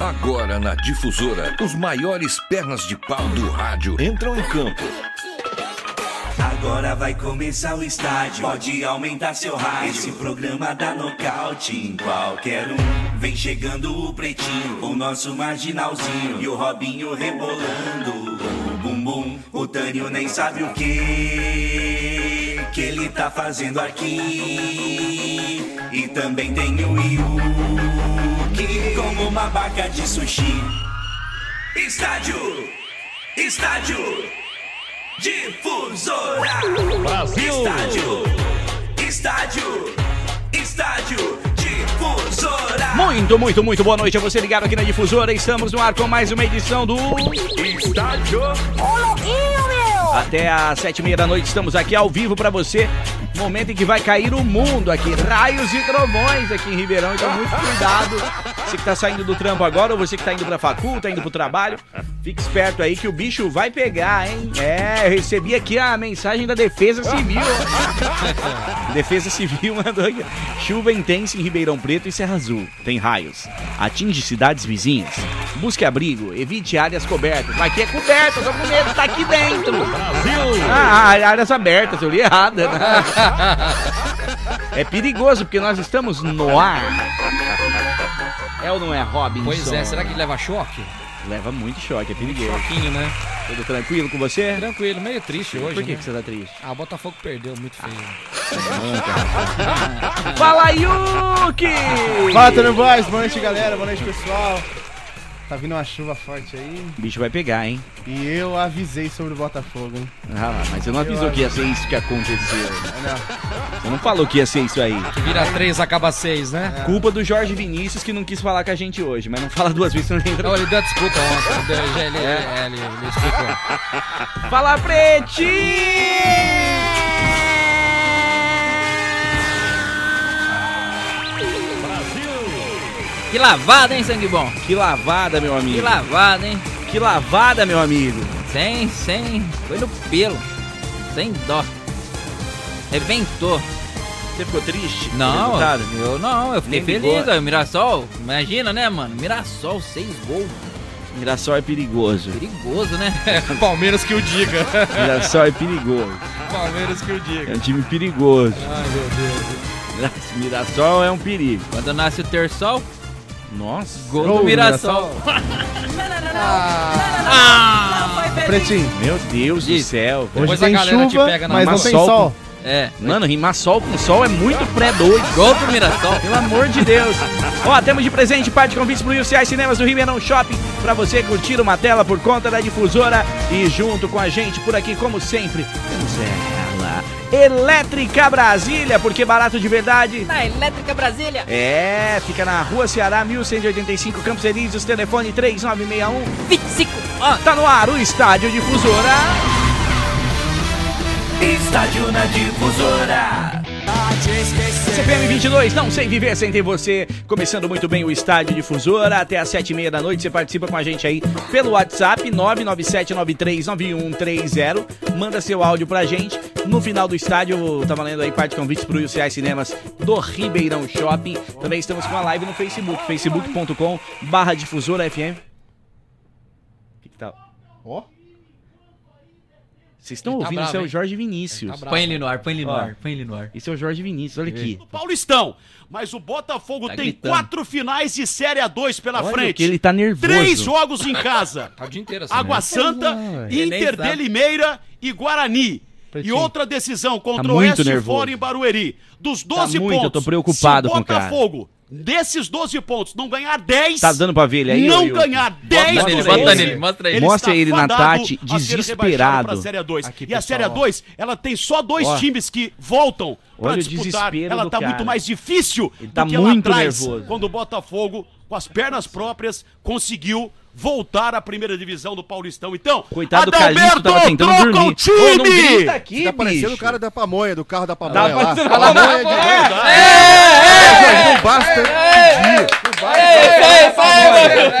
Agora na Difusora, os maiores pernas de pau do rádio entram em campo. Agora vai começar o estádio. Pode aumentar seu rádio. Esse programa dá nocaute em qualquer um. Vem chegando o pretinho, o nosso marginalzinho. E o Robinho rebolando. O bumbum, o Tânio nem sabe o que. Que ele tá fazendo aqui. E também tem o Yuki como uma barca de sushi. Estádio! Estádio! Difusora! Brasil! Estádio! Estádio! Estádio! Difusora! Muito, muito, muito boa noite a você ligado aqui na Difusora. Estamos no ar com mais uma edição do Estádio. Até às sete e meia da noite estamos aqui ao vivo pra você. Momento em que vai cair o mundo aqui. Raios e trovões aqui em Ribeirão. Então, muito cuidado. Você que tá saindo do trampo agora ou você que tá indo pra facul, tá indo pro trabalho. Fique esperto aí que o bicho vai pegar, hein? É, eu recebi aqui a mensagem da Defesa Civil. Defesa Civil mandou aqui. Chuva intensa em Ribeirão Preto e Serra Azul. Tem raios. Atinge cidades vizinhas. Busque abrigo. Evite áreas cobertas. Aqui é coberto, tô com medo, tá aqui dentro. Brasil! Ah, áreas abertas, eu li errado. Né? É perigoso porque nós estamos no ar. É ou não é, Robinson? Pois é, será que ele leva choque? Leva muito choque, é perigoso. Choquinho, né? Tudo tranquilo com você? Tranquilo, meio triste hoje. Por que, né? que você tá triste? Ah, o Botafogo perdeu muito feio. Fala, Yuki! Fala, Tony Boys, boa noite, galera, boa noite, pessoal. Tá vindo uma chuva forte aí O bicho vai pegar, hein? e eu avisei sobre o Botafogo, hein? Ah lá, mas você não avisou que ia ser isso que aconteceu. Olha, Você não falou que ia ser isso aí. Vira três, acaba seis, né? Culpa do Jorge Vinícius que não quis falar com a gente hoje, mas não fala duas vezes, você não lembra. Não, ele deu desculpa ontem. Ele, ele, é, ele, ele explicou. Fala, Pretinho! Que lavada, hein, sangue bom? Que lavada, meu amigo. Que lavada, hein? Que lavada, meu amigo. Sem, sem. Foi no pelo. Sem dó. Reventou. Você ficou triste? Não, eu não, eu fiquei Nem feliz. Ó, o Mirassol, imagina, né, mano? Mirassol, seis gols. Mirassol é perigoso. Perigoso, né? Palmeiras que o diga. Mirassol é perigoso. Palmeiras que o É diga. um time perigoso. Ai, meu Deus. Mirassol é um perigo. Quando nasce o terçol, Nossa. gol, Gol do do Mirassol. Ah, Pretinho, Meu Deus do Isso. céu. hoje Depois a tem galera te chuva, pega na mas não tem sol. sol. É, Mano, rimar sol com sol é muito pré-doido. gol pro Mirassol. Pelo amor de Deus. Ó, temos de presente parte de convites pro UCI Cinemas do Ribeirão Shopping pra você curtir uma tela por conta da difusora e junto com a gente por aqui, como sempre, temos ela, Elétrica Brasília, porque barato de verdade. Na Elétrica Brasília. É, fica na Rua Ceará, 1185, Campos Elíseos, telefone 3961. 25 anos. Tá no ar o Estádio Difusora. Estádio na Difusora! CPM 22, não sei viver sem ter você. Começando muito bem o Estádio Difusora. Até às sete e meia da noite você participa com a gente aí pelo WhatsApp 997939130. Manda seu áudio pra gente. No final do estádio, tá valendo aí parte de convites pro UCI Cinemas do Ribeirão Shopping. Também estamos com a live no Facebook, facebook.com barra difusora FM. Que que tá? Ó. Vocês estão Ele tá ouvindo? bravo, Isso é o? Jorge Vinícius. Tá bravo. Põe ele no ar, põe ele no Ó. ar, põe ele no ar. Esse é o Jorge Vinícius, olha aqui. Paulistão. Mas o Botafogo Tá tem gritando. quatro finais de Série A2 pela Olha frente. que ele tá nervoso. Três jogos em casa. Tá o dia inteiro assim. Água né? Santa, Ele nem Inter de Limeira e Guarani. E outra decisão contra Tá o Oeste nervoso. fora em Barueri. Dos 12 muito, pontos. eu tô preocupado se o. Botafogo, desses 12 pontos, não ganhar 10. Tá dando pra ver ele aí? não Yuri? ganhar 10 Bota nele, dos bota 12, nele, mostra ele. Mostra ele na Tati, a desesperado. pra Série 2. Aqui, e a Série pessoal, 2, ela tem só dois Ó. times que voltam pra Olha disputar. Ela tá cara. muito mais difícil Ele do tá que muito lá atrás, nervoso. quando o Botafogo, com as pernas próprias, conseguiu voltar à primeira divisão do Paulistão. Então, Coitado do Adalberto, Calixto, tava tentando troca dormir. o time! Ô, não grita aqui, Tá parecendo o cara da pamonha, do carro da Tá pamonha lá. parecendo Pamonha de É, não basta pedir.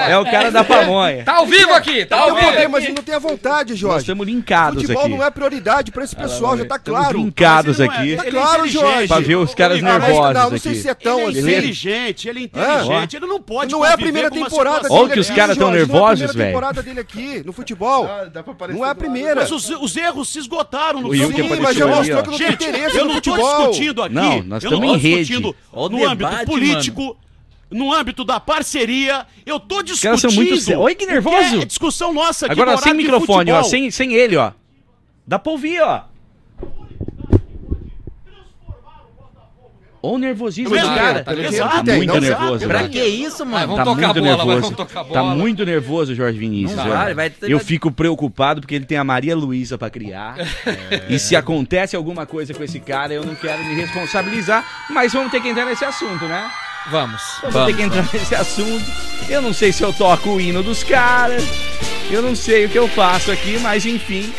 É É o cara da pamonha. Tá ao vivo aqui, tá ao vivo. mas não tem a vontade, Nós Jorge. estamos linkados Futebol aqui. não é prioridade pra esse pessoal, já tá claro. linkados é- aqui. Tá é claro. Jorge. Pra ver os caras nervosos não, não sei aqui. se é tão Ele é assim. inteligente, ele é inteligente, ele não pode Não é a primeira temporada Olha que os aqui, caras tão Jorge, nervosos, Não é a velho. primeira temporada dele aqui, no futebol. Não é a primeira. Mas os, os erros se esgotaram no campo. Sim, mas já mostrou que não tem interesse eu no não tô futebol. discutindo aqui. Não, nós eu não estamos tô em rede. no debate, âmbito político, no âmbito da parceria. Eu tô discutindo. caras são muito Olha que nervoso. É discussão nossa aqui Agora sem microfone, ó. futebol. Sem, sem ele, ó. Dá pra ouvir, ó. Olha o nervosismo do cara. tá Exato, Tá tem, muito não, nervoso. Pra que isso, mano? vamos Tá tocar muito a bola, nervoso. Tá muito nervoso o Jorge Vinícius. Não vai Eu fico preocupado porque ele tem a Maria Luísa pra criar. E se acontece alguma coisa com esse cara, eu não quero me responsabilizar. Mas vamos ter que entrar nesse assunto, né? Vamos. Vamos, ter que entrar nesse assunto. Eu não sei se eu toco o hino dos caras. Eu não sei o que eu faço aqui, mas enfim.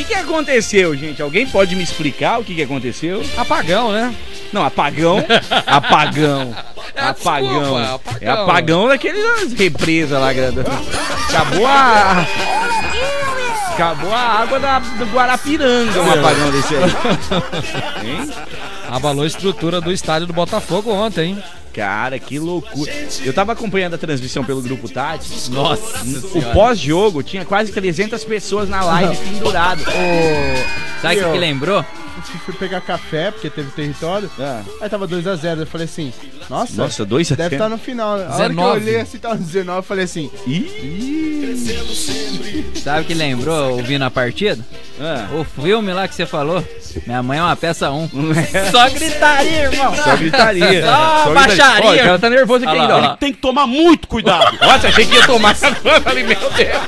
O que, que aconteceu, gente? Alguém pode me explicar o que, que aconteceu? Apagão, né? Não, apagão. apagão. É, apagão. desculpa, apagão. É apagão daqueles represas lá, grande. Acabou a. Acabou a água da, do Guarapiranga, um apagão desse aí. Hein? Abalou a estrutura do estádio do Botafogo ontem, hein? Cara, que loucura. Eu tava acompanhando a transmissão pelo grupo Tati. Nossa O pós-jogo tinha quase 300 pessoas na live pendurado. Sabe o que, que lembrou? Fui pegar café, porque teve território. Ah, Aí tava 2x0. Eu falei assim, nossa, Nossa, dois a deve estar no final. A hora que 19. eu olhei assim, tava 19, eu falei assim, Sabe o que lembrou ouvindo a partida? Ah, O filme lá que você falou. Minha mãe é uma peça 1. não é Só gritaria, irmão. só gritaria. Só gritaria. baixaria. Ó, o cara tá nervoso aqui ainda, ó. Tem que tomar muito cuidado. Nossa, achei que ia tomar. Falei, meu Deus.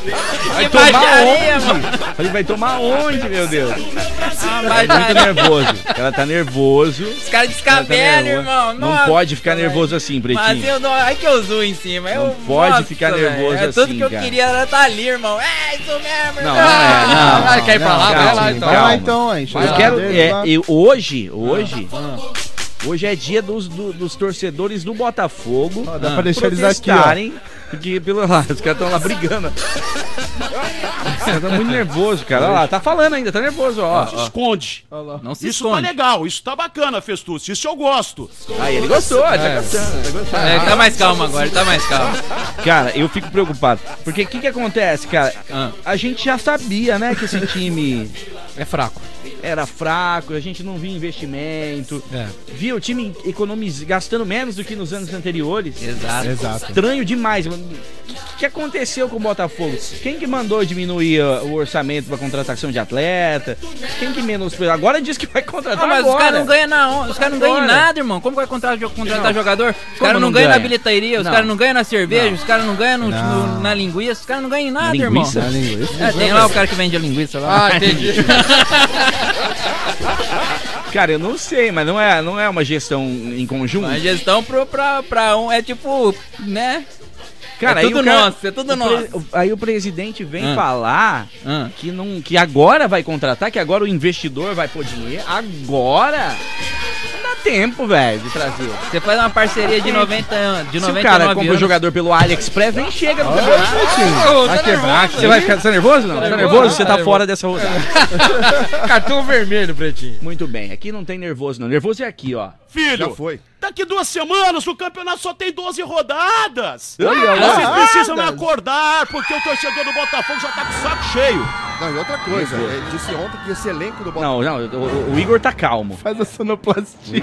Vai Que tomar baixaria, onde? Falei, vai tomar onde, meu Deus? Ah, Tá baixaria. muito nervoso. Ela tá nervoso. Os caras Ela tá descabelam, nervoso. irmão. Não Nossa, pode ficar nervoso assim, Mas pretinho. eu não. Ai que eu zoo em cima. Não eu, pode nossa, ficar nervoso É tudo assim, que eu cara. queria era estar ali, irmão. É isso mesmo, Não, irmão. não é, não. Vai, quer ir pra lá? calma, Vai lá então. vai lá então, aí. Eu lá quero. é, lá. eu- hoje, hoje. Hoje é dia dos, do- dos torcedores do Botafogo. Ó, dá pra deixar eles aqui, ó. Porque pelo lá, os caras estão lá brigando. Caras estão muito nervosos, cara. Olha lá, tá falando ainda, tá nervoso, ó. Se ó. esconde. Não se Isso tá esconde. legal, isso tá bacana, Festucci. Isso eu gosto. Aí ele gostou, ele tá É. gostando, tá gostando. É, tá mais calmo agora, tá mais calmo. Cara, eu fico preocupado. Porque o que que acontece, cara? Ah. A gente já sabia, né, que esse time É fraco. Era fraco, a gente não via investimento. É. Via o time economiz... gastando menos do que nos anos anteriores. Exato. Exato. Estranho demais. mano. O que, aconteceu com o Botafogo? Quem que mandou diminuir uh, o orçamento para contratação de atleta? Quem que menos... Agora diz que vai contratar Ah, mas os agora. caras não ganham na os caras não ganham nada, irmão. Como vai contratar, contratar jogador? Os caras não não ganham na ganha? bilheteria, os Não. caras não ganham na cerveja, Não. os caras não ganham no- Não. no- na linguiça, os caras não ganham em nada, Linguiça? irmão. É, tem lá o cara que vende a linguiça lá. Ah, entendi. Cara, eu não sei, mas não é, não é uma gestão em conjunto? A gestão pro, pra, pra um é tipo, né? Cara, é aí tudo cara- nosso, é tudo nosso. Aí o presidente vem Ah. falar Ah. que, não, que agora vai contratar, que agora o investidor vai pôr dinheiro. Agora? Tempo, velho, de trazer. Você faz uma parceria de 90 anos, de Se o 99 cara compra o anos. jogador pelo AliExpress, nem chega no campeonato. Vai quebrar. Você vai ficar tá nervoso? Não? Tá nervoso? nervoso? Você tá Tá fora dessa rodada. Cartão vermelho, pretinho. Muito bem, aqui não tem nervoso, não. Nervoso é aqui, ó. Filho, Já foi. daqui duas semanas o campeonato só tem 12 rodadas. Lá. Vocês precisam me acordar, porque o torcedor do Botafogo já tá com o saco cheio. Não, e outra coisa, ele disse ontem que esse elenco do Botafogo. Não, não, o, o Igor tá calmo. Faz a sonoplastia.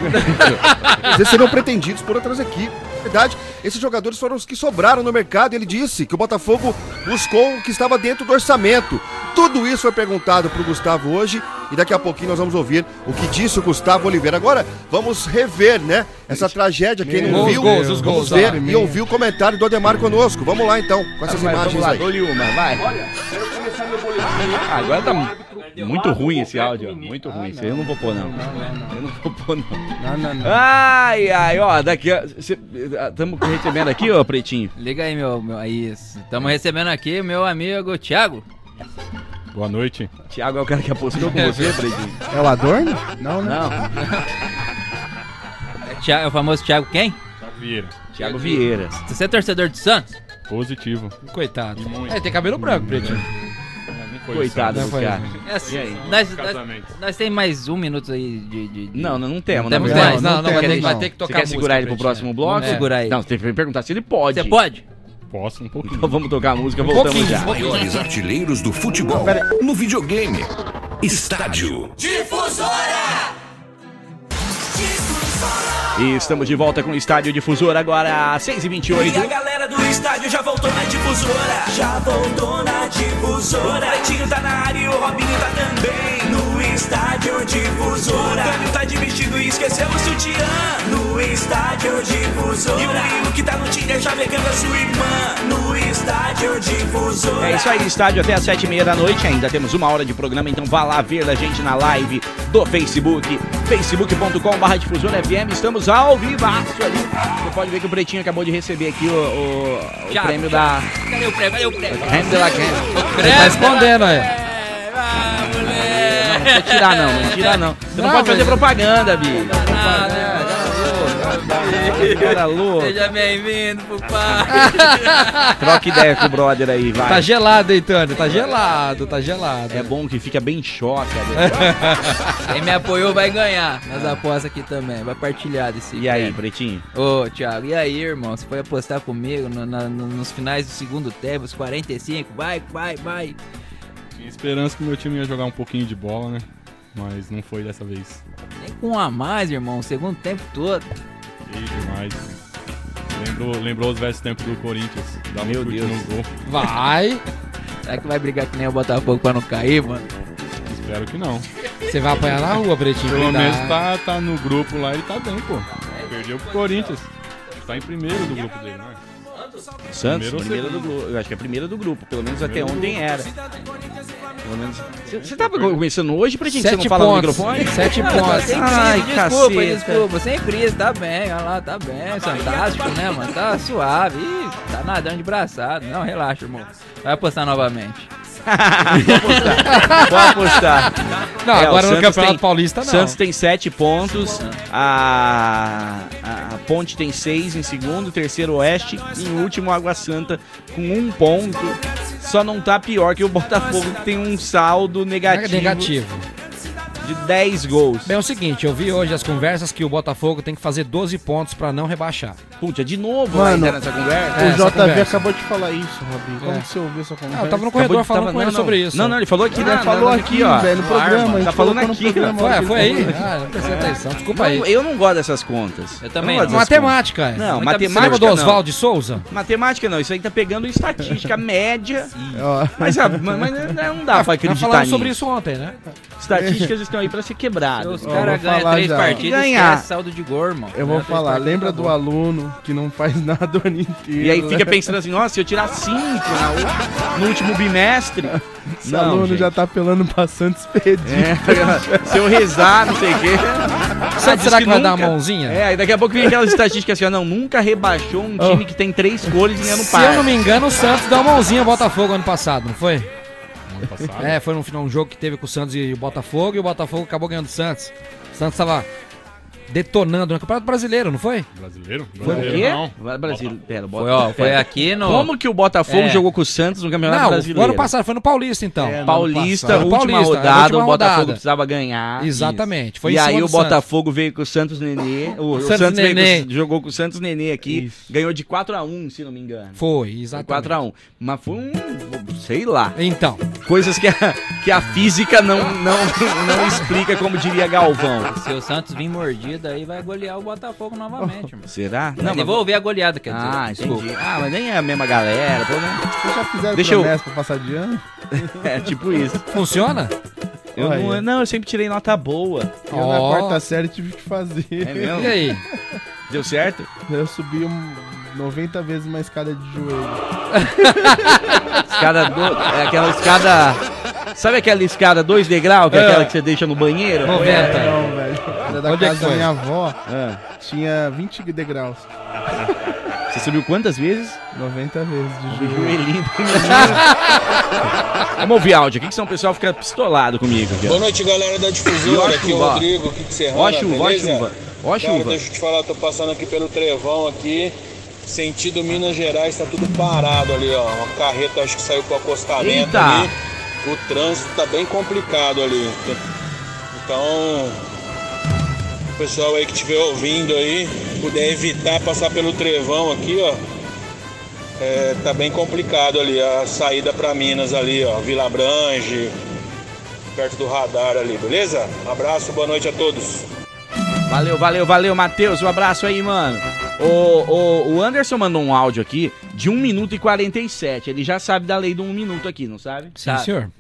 Eles seriam pretendidos por outras equipes. Na verdade, esses jogadores foram os que sobraram no mercado. Ele disse que o Botafogo buscou o que estava dentro do orçamento. Tudo isso foi perguntado para o Gustavo hoje e daqui a pouquinho nós vamos ouvir o que disse o Gustavo Oliveira. Agora vamos rever, né? Essa tragédia. Quem não viu, gols, os vamos gols, ver ah, e ouvir o comentário do Ademar conosco. Vamos lá então, com essas Vai, imagens vamos lá, aí. dou-lhe uma, vai. Ah, agora tá mu- muito ruim esse áudio, ó. Muito ruim. Isso aí eu não vou pôr, não. Eu não vou pôr, não. Não, não, não. Ai, ai, ó, daqui a. Estamos recebendo aqui, ó, Pretinho. Liga aí, meu. meu aí, estamos recebendo aqui meu amigo Thiago. Boa noite. Thiago é o cara que apostou com você, Pretinho. É o Adorno? Não, né? Não, É, Thiago- é o famoso Thiago quem? Vieira. Thiago Vieira. Você é torcedor do Santos? Positivo. Coitado. É, tem cabelo branco, pretinho. É, não foi Coitado do foi. cara. É assim, E aí? nós, nós, nós tem mais um minuto aí de. de- de- Não, não, não temos, Não na temos mais? Não, não, não vai, ter, vai não. ter que Você tocar quer música, segurar ele pro próximo bloco? Vamos segurar aí. Não, você tem que perguntar se ele pode. Você pode? Posso um pouquinho. Então vamos tocar a música, voltamos já. Maiores artilheiros do futebol no videogame. Estádio. E estamos de volta com o Estádio Difusor agora, às E a 6h28. galera do estádio já voltou na difusora. Já voltou na difusora. O Pretinho tá na área e o Robinho tá também. No estádio difusora. O Cânio tá de vestido e esqueceu o sutiã. No estádio difusora. E o Lilo que tá no Tinder já pegando a sua irmã. No estádio difusora. É isso aí, estádio até às 7h30 da noite. Ainda temos uma hora de programa, então vá lá ver a gente na live do Facebook, facebook.com.br FM. Estamos ao vivaço ali. Você pode ver que o Pretinho acabou de receber aqui o, o- o Já, prêmio já. da Cadê o prêmio? Cadê o prêmio? Creme de la Creme. Ele tá escondendo aí. É, vai, Não, não precisa tirar não, não tira não. Você não, Não, pode fazer propaganda, Bi. Nada. Cara. Seja bem-vindo pro pai. Troca ideia com o brother aí, vai. Tá gelado, hein, Tânia? Tá gelado, tá gelado. É bom que fica bem choque. Quem me apoiou vai ganhar nas apostas aqui também. Vai partilhar desse. E aí. Pretinho? Ô, Thiago, e aí, irmão? Você foi apostar comigo no- na- no- nos finais do segundo tempo, os 45? Vai, vai, vai. Tinha esperança que meu time ia jogar um pouquinho de bola, né? Mas não foi dessa vez. Nem com um a mais, irmão, o segundo tempo todo. E demais. Lembrou, lembrou os velhos tempos do Corinthians. Dá um Meu chute Deus. no gol. Vai. Será que vai brigar que nem o Botafogo pra não cair, mano? Espero que não. Você vai apanhar na rua, Pretinho. Pelo menos tá, tá no grupo lá, ele tá bem, pô. Perdeu pro Corinthians. Tá em primeiro do grupo dele, né? Santos, Primeiro ou primeira do grupo. Eu acho que é a primeira do grupo. Pelo menos até ontem era. Pelo menos. Você- Você tava começando hoje, Pretinho? que Você não Sete fala no pontos. microfone? Sete pontos. sem Ai, desculpa, caceta. desculpa. Sem crise, tá bem, olha lá, tá bem. Fantástico, né, mano? Tá suave. Ih, tá nadando de braçado. Não, relaxa, irmão. Vai apostar novamente. Vou apostar. Não, É, agora no Campeonato tem- Paulista não. Santos tem 7 pontos, a, a, a Ponte tem 6 em segundo, terceiro Oeste e em último Água Santa com um ponto. Só não tá pior que o Botafogo que tem um saldo negativo, Negativo. De 10 gols. Bem, é o seguinte, eu vi hoje as conversas que o Botafogo tem que fazer 12 pontos pra não rebaixar. Puta, de novo Mano, ainda nessa conversa. É, o JV conversa. acabou de falar isso, Robinho. Como É. que você ouviu essa conversa? Ah, eu tava no corredor de- falando tava- com ele não, não. sobre isso. Não, não, ele falou aqui, Ele na- falou na- aqui, ó. velho, no ar, programa. Tá falando aqui, programa, Foi, ele foi falou. aí. Ah, não prestei atenção. Desculpa aí. Não, eu não gosto dessas contas. Eu também não não. Matemática, é. Não, Você lembra matemática do não. Oswaldo de Souza? Matemática não, isso aí tá pegando estatística média. Mas, ah, mas não dá pra Nós acreditar falamos nisso. sobre isso ontem, né? Estatísticas estão aí pra ser quebradas. Os caras ganham três já. partidas Ganhar. e esquece saldo de gol, irmão. eu vou falar, partidas, lembra do aluno que não faz nada o ano inteiro. E aí fica né? pensando assim, nossa, se eu tirar 5 no último bimestre. Esse aluno gente. já tá apelando pra Santos perdido. É, se eu rezar, não sei o quê. Sabe, será que, vai nunca- dar uma mãozinha? É, daqui a pouco vem aquelas estatísticas assim, ó, não, nunca rebaixou um time que tem três cores em ano Se eu par. não me engano, o Santos deu uma mãozinha ao Botafogo ano passado, não foi? Passado. É, foi no final um jogo que teve com o Santos e o Botafogo e o Botafogo acabou ganhando o Santos. O Santos tava detonando no Campeonato Brasileiro, não foi? Brasileiro? Foi o quê? não. Brasil, pera, bota- Foi, ó, foi aqui no. Como que o Botafogo É. jogou com o Santos no Campeonato não, Brasileiro? o ano passado foi no Paulista então. É, Paulista, última Paulista, rodada, última o Botafogo rodada. precisava ganhar. Exatamente. Foi e aí o Botafogo veio com o Santos Nenê. O, o Santos Santos, veio Nenê. com- jogou com o Santos Nenê aqui. Ganhou de 4x1, se não me engano. Foi, Foi exatamente. 4x1. Mas foi um. Sei lá. Então, Coisas que a, que a física não, não, não explica, como diria Galvão. Se o Santos vir mordido, aí vai golear o Botafogo novamente, irmão. Será? Não, devolver a goleada, quer dizer. Ah, Desculpa. entendi. Ah, mas nem é a mesma galera. pelo menos- Vocês já fizeram Deixa eu- promessa pra passar de ano? É tipo isso. funciona? Eu Olha. não, não, eu sempre tirei nota boa. Eu Ó. na quarta série tive que fazer. É mesmo? E aí? Deu certo? Eu subi um 90 vezes uma escada de joelho. Escada do... É aquela escada. Sabe aquela escada dois degraus, que é, É. aquela que você deixa no banheiro? 90. Não, velho. Era da Onde é casa que da minha avó, Ah. tinha 20 degraus. Você subiu quantas vezes? 90 vezes de. Joelhinho. Vamos ouvir áudio aqui, que senão o pessoal fica pistolado comigo aqui. Boa noite, galera da Difusora. Aqui é o chuva. Rodrigo, aqui de Serrana, Ó a chuva, ó chuva. Ó a Cara, chuva. deixa eu te falar, tô passando aqui pelo Trevão aqui. Sentido Minas Gerais tá tudo parado ali, ó. Uma carreta acho que saiu pro acostamento Eita! ali. O trânsito tá bem complicado ali. Então, pessoal aí que estiver ouvindo aí, puder evitar passar pelo trevão aqui, ó. É, tá bem complicado ali a saída pra Minas ali, ó. Vila Brange, perto do radar ali, beleza? Abraço, boa noite a todos. Valeu, valeu, valeu, Matheus. Um abraço aí, mano. O, o, o Anderson mandou um áudio aqui de 1 minuto e 47. Ele já sabe da lei do 1 minuto aqui, não sabe? Sim, Sabe. senhor.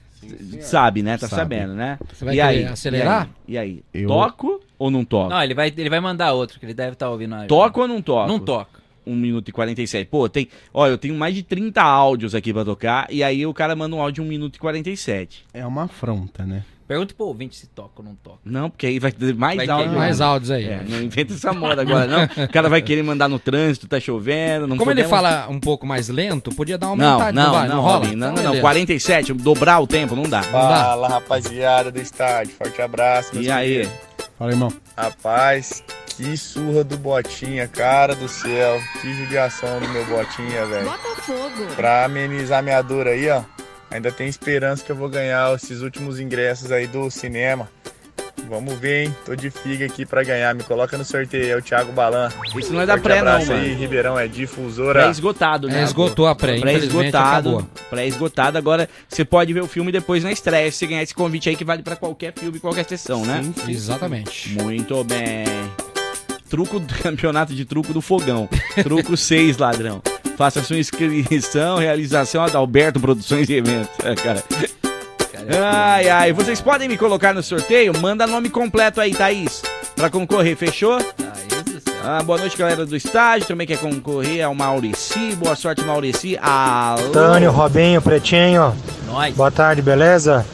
Sabe, né? Tá Sabe. sabendo, né? Você vai e aí? querer acelerar? E aí? E aí? Eu- Toco ou não toco? Não, ele vai, ele vai mandar outro, que ele deve estar ouvindo. a- Toco ou não toco? Não toca. 1 minuto e 47. Pô, tem. Ó, eu tenho mais de 30 áudios aqui pra tocar. E aí o cara manda um áudio de 1 minuto e 47. É uma afronta, né? Pergunta pro ouvinte se toca ou não toca. Não, porque aí vai ter mais Vai áudio. Mais áudios aí. É, não inventa essa moda agora, não. O cara vai querer mandar no trânsito, tá chovendo. Não Como ele fala um pouco mais lento, podia dar uma Não, aumentada. não, não, rola? Robin, não, Então, não, não, beleza. 47, dobrar o tempo, não dá. Não. Fala rapaziada do estádio, forte abraço. E aí? Fala, irmão. Rapaz, que surra do Botinha, cara do céu. Que judiação do meu Botinha, velho. Botafogo. Pra amenizar minha dor aí, ó. Ainda tem esperança que eu vou ganhar esses últimos ingressos aí do cinema. Vamos ver, hein? Tô de figa aqui pra ganhar. Me coloca no sorteio, é o Thiago Balan. Isso não é da Forte pré, não, abraço aí, mano. Ribeirão é difusora. Pré-esgotado, né? É, esgotou a pré, infelizmente Pré-esgotado. acabou. Pré-esgotado. Agora você pode ver o filme depois na estreia. Se você ganhar esse convite aí que vale pra qualquer filme, qualquer sessão, né? Exatamente. Muito bem. Truco do campeonato de truco do fogão. Truco 6, ladrão. Faça sua inscrição, realização Adalberto Produções e Eventos. É, cara. Ai, ai. Vocês podem me colocar no sorteio? Manda nome completo aí, Thaís. Pra concorrer, fechou? Ah, boa noite, galera do estádio. Também quer concorrer ao Maurici. Boa sorte, Maurici. Alô. Tânio, Robinho, Pretinho, Nós. boa tarde, beleza?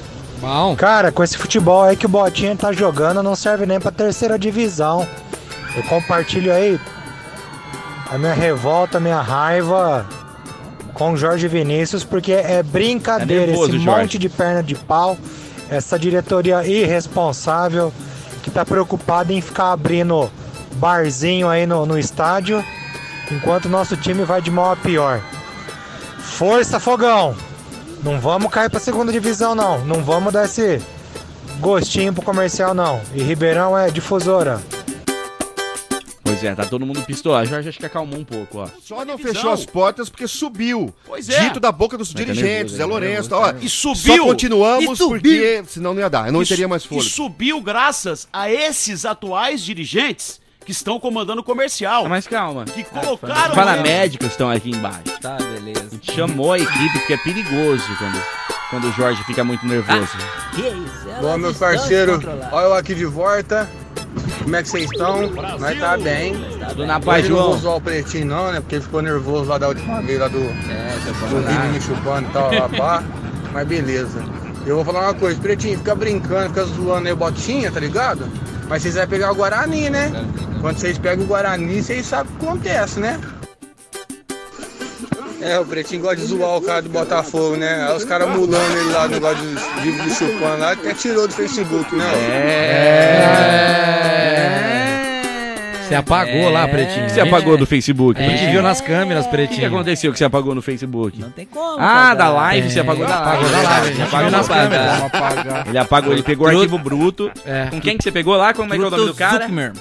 Bom, Cara, com esse futebol aí que o Botinha tá jogando, não serve nem pra terceira divisão. Eu compartilho aí a minha revolta, a minha raiva com Jorge Vinícius, porque é brincadeira Tá nervoso, esse Jorge. monte de perna de pau, essa diretoria irresponsável que tá preocupada em ficar abrindo barzinho aí no, no estádio, enquanto o nosso time vai de mal a pior. Força, Fogão! Não vamos cair pra segunda divisão, não. Não vamos dar esse gostinho pro comercial, não. E Ribeirão é difusora. Pois é, tá todo mundo pistola. Jorge acho que acalmou um pouco, ó. Só não fechou as portas porque subiu. Pois é. Dito da boca dos Vai tá dirigentes, nervoso, né? Lourenço. Nervoso, Ó? E subiu. Só continuamos E subiu. porque senão não ia dar. Eu não E teria mais E fôlego. subiu graças a esses atuais dirigentes que estão comandando o comercial. Ah, Mas calma. Que colocaram Fala ele- médicos estão aqui embaixo. Tá, beleza. A gente chamou a equipe porque é perigoso quando, quando o Jorge fica muito nervoso. Que isso? Bom, meu parceiro, olha eu aqui de volta. Como é que vocês estão? Nós tá bem. Tudo na paz, Hoje não João. zoar o pretinho não, né? Porque ficou nervoso lá da última vez, lá do, É, do. Vini me chupando e tal, lá pá. Mas beleza. Eu vou falar uma coisa, pretinho, fica brincando, fica zoando aí o botinha, tá ligado? Mas vocês vão pegar o Guarani, né? Quando vocês pegam o Guarani, vocês sabem o que acontece, né? É, o Pretinho gosta de zoar o cara do Botafogo, né? Aí os caras mulando ele lá no negócio dos livros do chupando lá, até tirou do Facebook, né? você apagou lá, Pretinho. O que você apagou do Facebook? A gente Pretinho? viu nas câmeras, O que, Pretinho. aconteceu que você apagou no Facebook? Não tem como. Ah, apagar. da live, você apagou da live. Apagou da live, Apagou nas câmera. câmeras. Ele apagou, ele pegou o arquivo bruto. É. Com quem que você pegou lá? Como é que é o nome do cara? Zuckmer.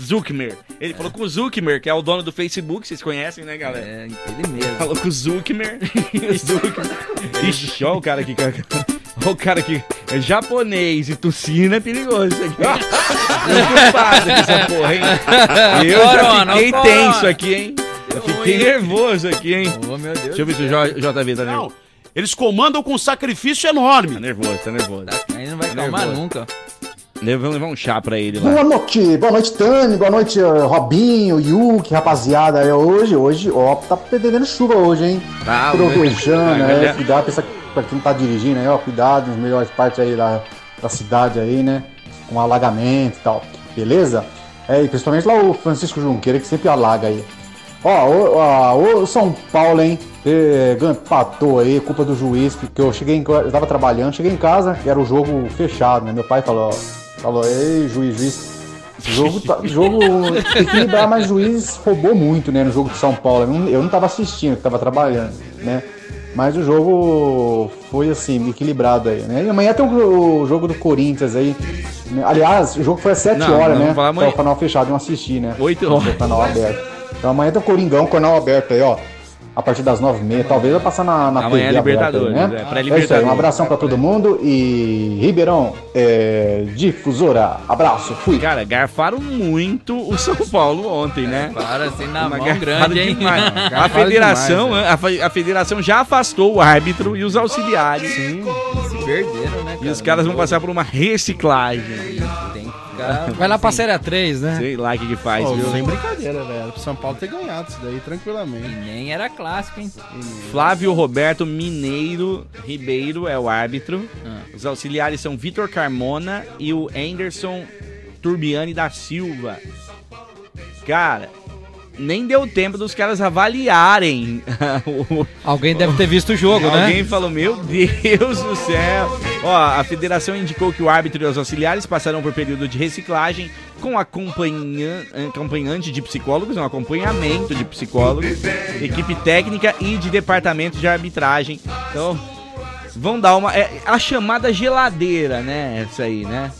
Zuckmer. Ele falou com o Zuckmer, que é o dono do Facebook, vocês conhecem, né, galera? É, ele mesmo. Falou com o Zuckmer. Zuckmer. Ixi, ó o cara aqui. Ó o cara aqui. É japonês e tossina é perigoso isso aqui. Preocupado com essa porra, hein? Eu já fiquei tenso aqui, hein? Eu fiquei nervoso aqui, hein? Oh, meu Deus. Deixa eu ver se o J- JV tá Não, nervoso. eles comandam com um sacrifício Tá enorme. nervoso, tá nervoso. Aí não vai Tá calmar nervoso. nunca. Vamos levar um chá pra ele lá. Boa noite, boa noite, Tani, boa noite, Robinho, Yuki, rapaziada. É hoje, hoje, ó, tá perdendo chuva hoje, hein? Tá, Trovejando, é, vai. cuidado pra, pra quem tá dirigindo aí, ó, cuidado nas melhores partes aí da, da cidade aí, né? Com alagamento e tal, beleza? É, e principalmente lá o Francisco Junqueira, que sempre alaga aí. Ó, o, ó, São Paulo, hein? gan- Empatou aí, culpa do juiz, porque eu cheguei em, eu tava trabalhando, cheguei em casa e era o jogo fechado, né? Meu pai falou, falou, ei, juiz, juiz, O jogo, tá, jogo equilibrar, mas o juiz roubou muito, né, no jogo de São Paulo. Eu não, eu não tava assistindo, eu tava trabalhando, né? Mas o jogo foi assim, equilibrado aí, né? E amanhã tem o, jogo do Corinthians aí. né? Aliás, o jogo foi às 7 Não, horas, não, né? amanhã. Tá o canal fechado, eu não assisti, né? 8 horas. O canal aberto. Então amanhã tem o Coringão, canal aberto aí, ó. A partir das 9h30. Talvez vai passar na, na Amanhã é aberta Libertadores, né? é, É, isso aí, um abração pra todo mundo e Ribeirão, é, difusora, abraço, fui. Cara, garfaram muito o São Paulo ontem, né? Para assim na Uma mão grande, hein? demais. A federação, demais, a, fe- a federação já afastou o árbitro e os auxiliares. Sim, se perderam, né, E os caras vão passar por uma reciclagem. Vai lá pra Série 3, né? Sei lá o que que faz, Pô, viu? sem brincadeira, velho. São Paulo ter ganhado isso daí tranquilamente. Nem era clássico, hein? Flávio Roberto Mineiro Ribeiro é o árbitro. Ah. Os auxiliares são Vitor Carmona e o Anderson Turbiani da Silva. Cara, nem deu tempo dos caras avaliarem. o- Alguém deve ter visto o jogo, né? Alguém falou, meu Deus do céu. Ó, a federação indicou que o árbitro e os auxiliares passarão por período de reciclagem com acompanhan- acompanhante de psicólogos, um acompanhamento de psicólogos, equipe técnica e de departamento de arbitragem. Então, vão dar uma... É a chamada geladeira, né? Essa aí, né?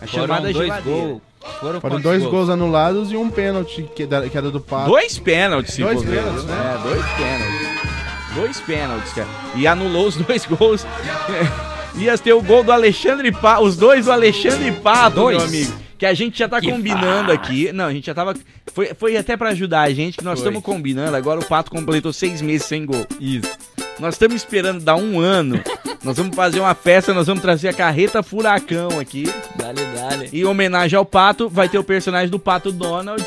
A Foram chamada dois geladeira. gols. Foram, Foram dois gols? gols anulados e um pênalti que, da- que era do Pato. Dois pênaltis, se Dois pênaltis, né? É, dois pênaltis. Dois pênaltis, cara. E anulou os dois gols. Ia ter o gol do Alexandre Pato, os dois do Alexandre Pato, Dois? meu amigo. Que a gente já tá Que combinando aqui. Não, a gente já tava. Foi, foi até pra ajudar a gente que nós estamos combinando. Agora o Pato completou seis meses sem gol. Isso. Nós estamos esperando dar um ano. Nós vamos fazer uma festa, nós vamos trazer a carreta furacão aqui. Dale, dale. Em homenagem ao Pato, vai ter o personagem do Pato Donald.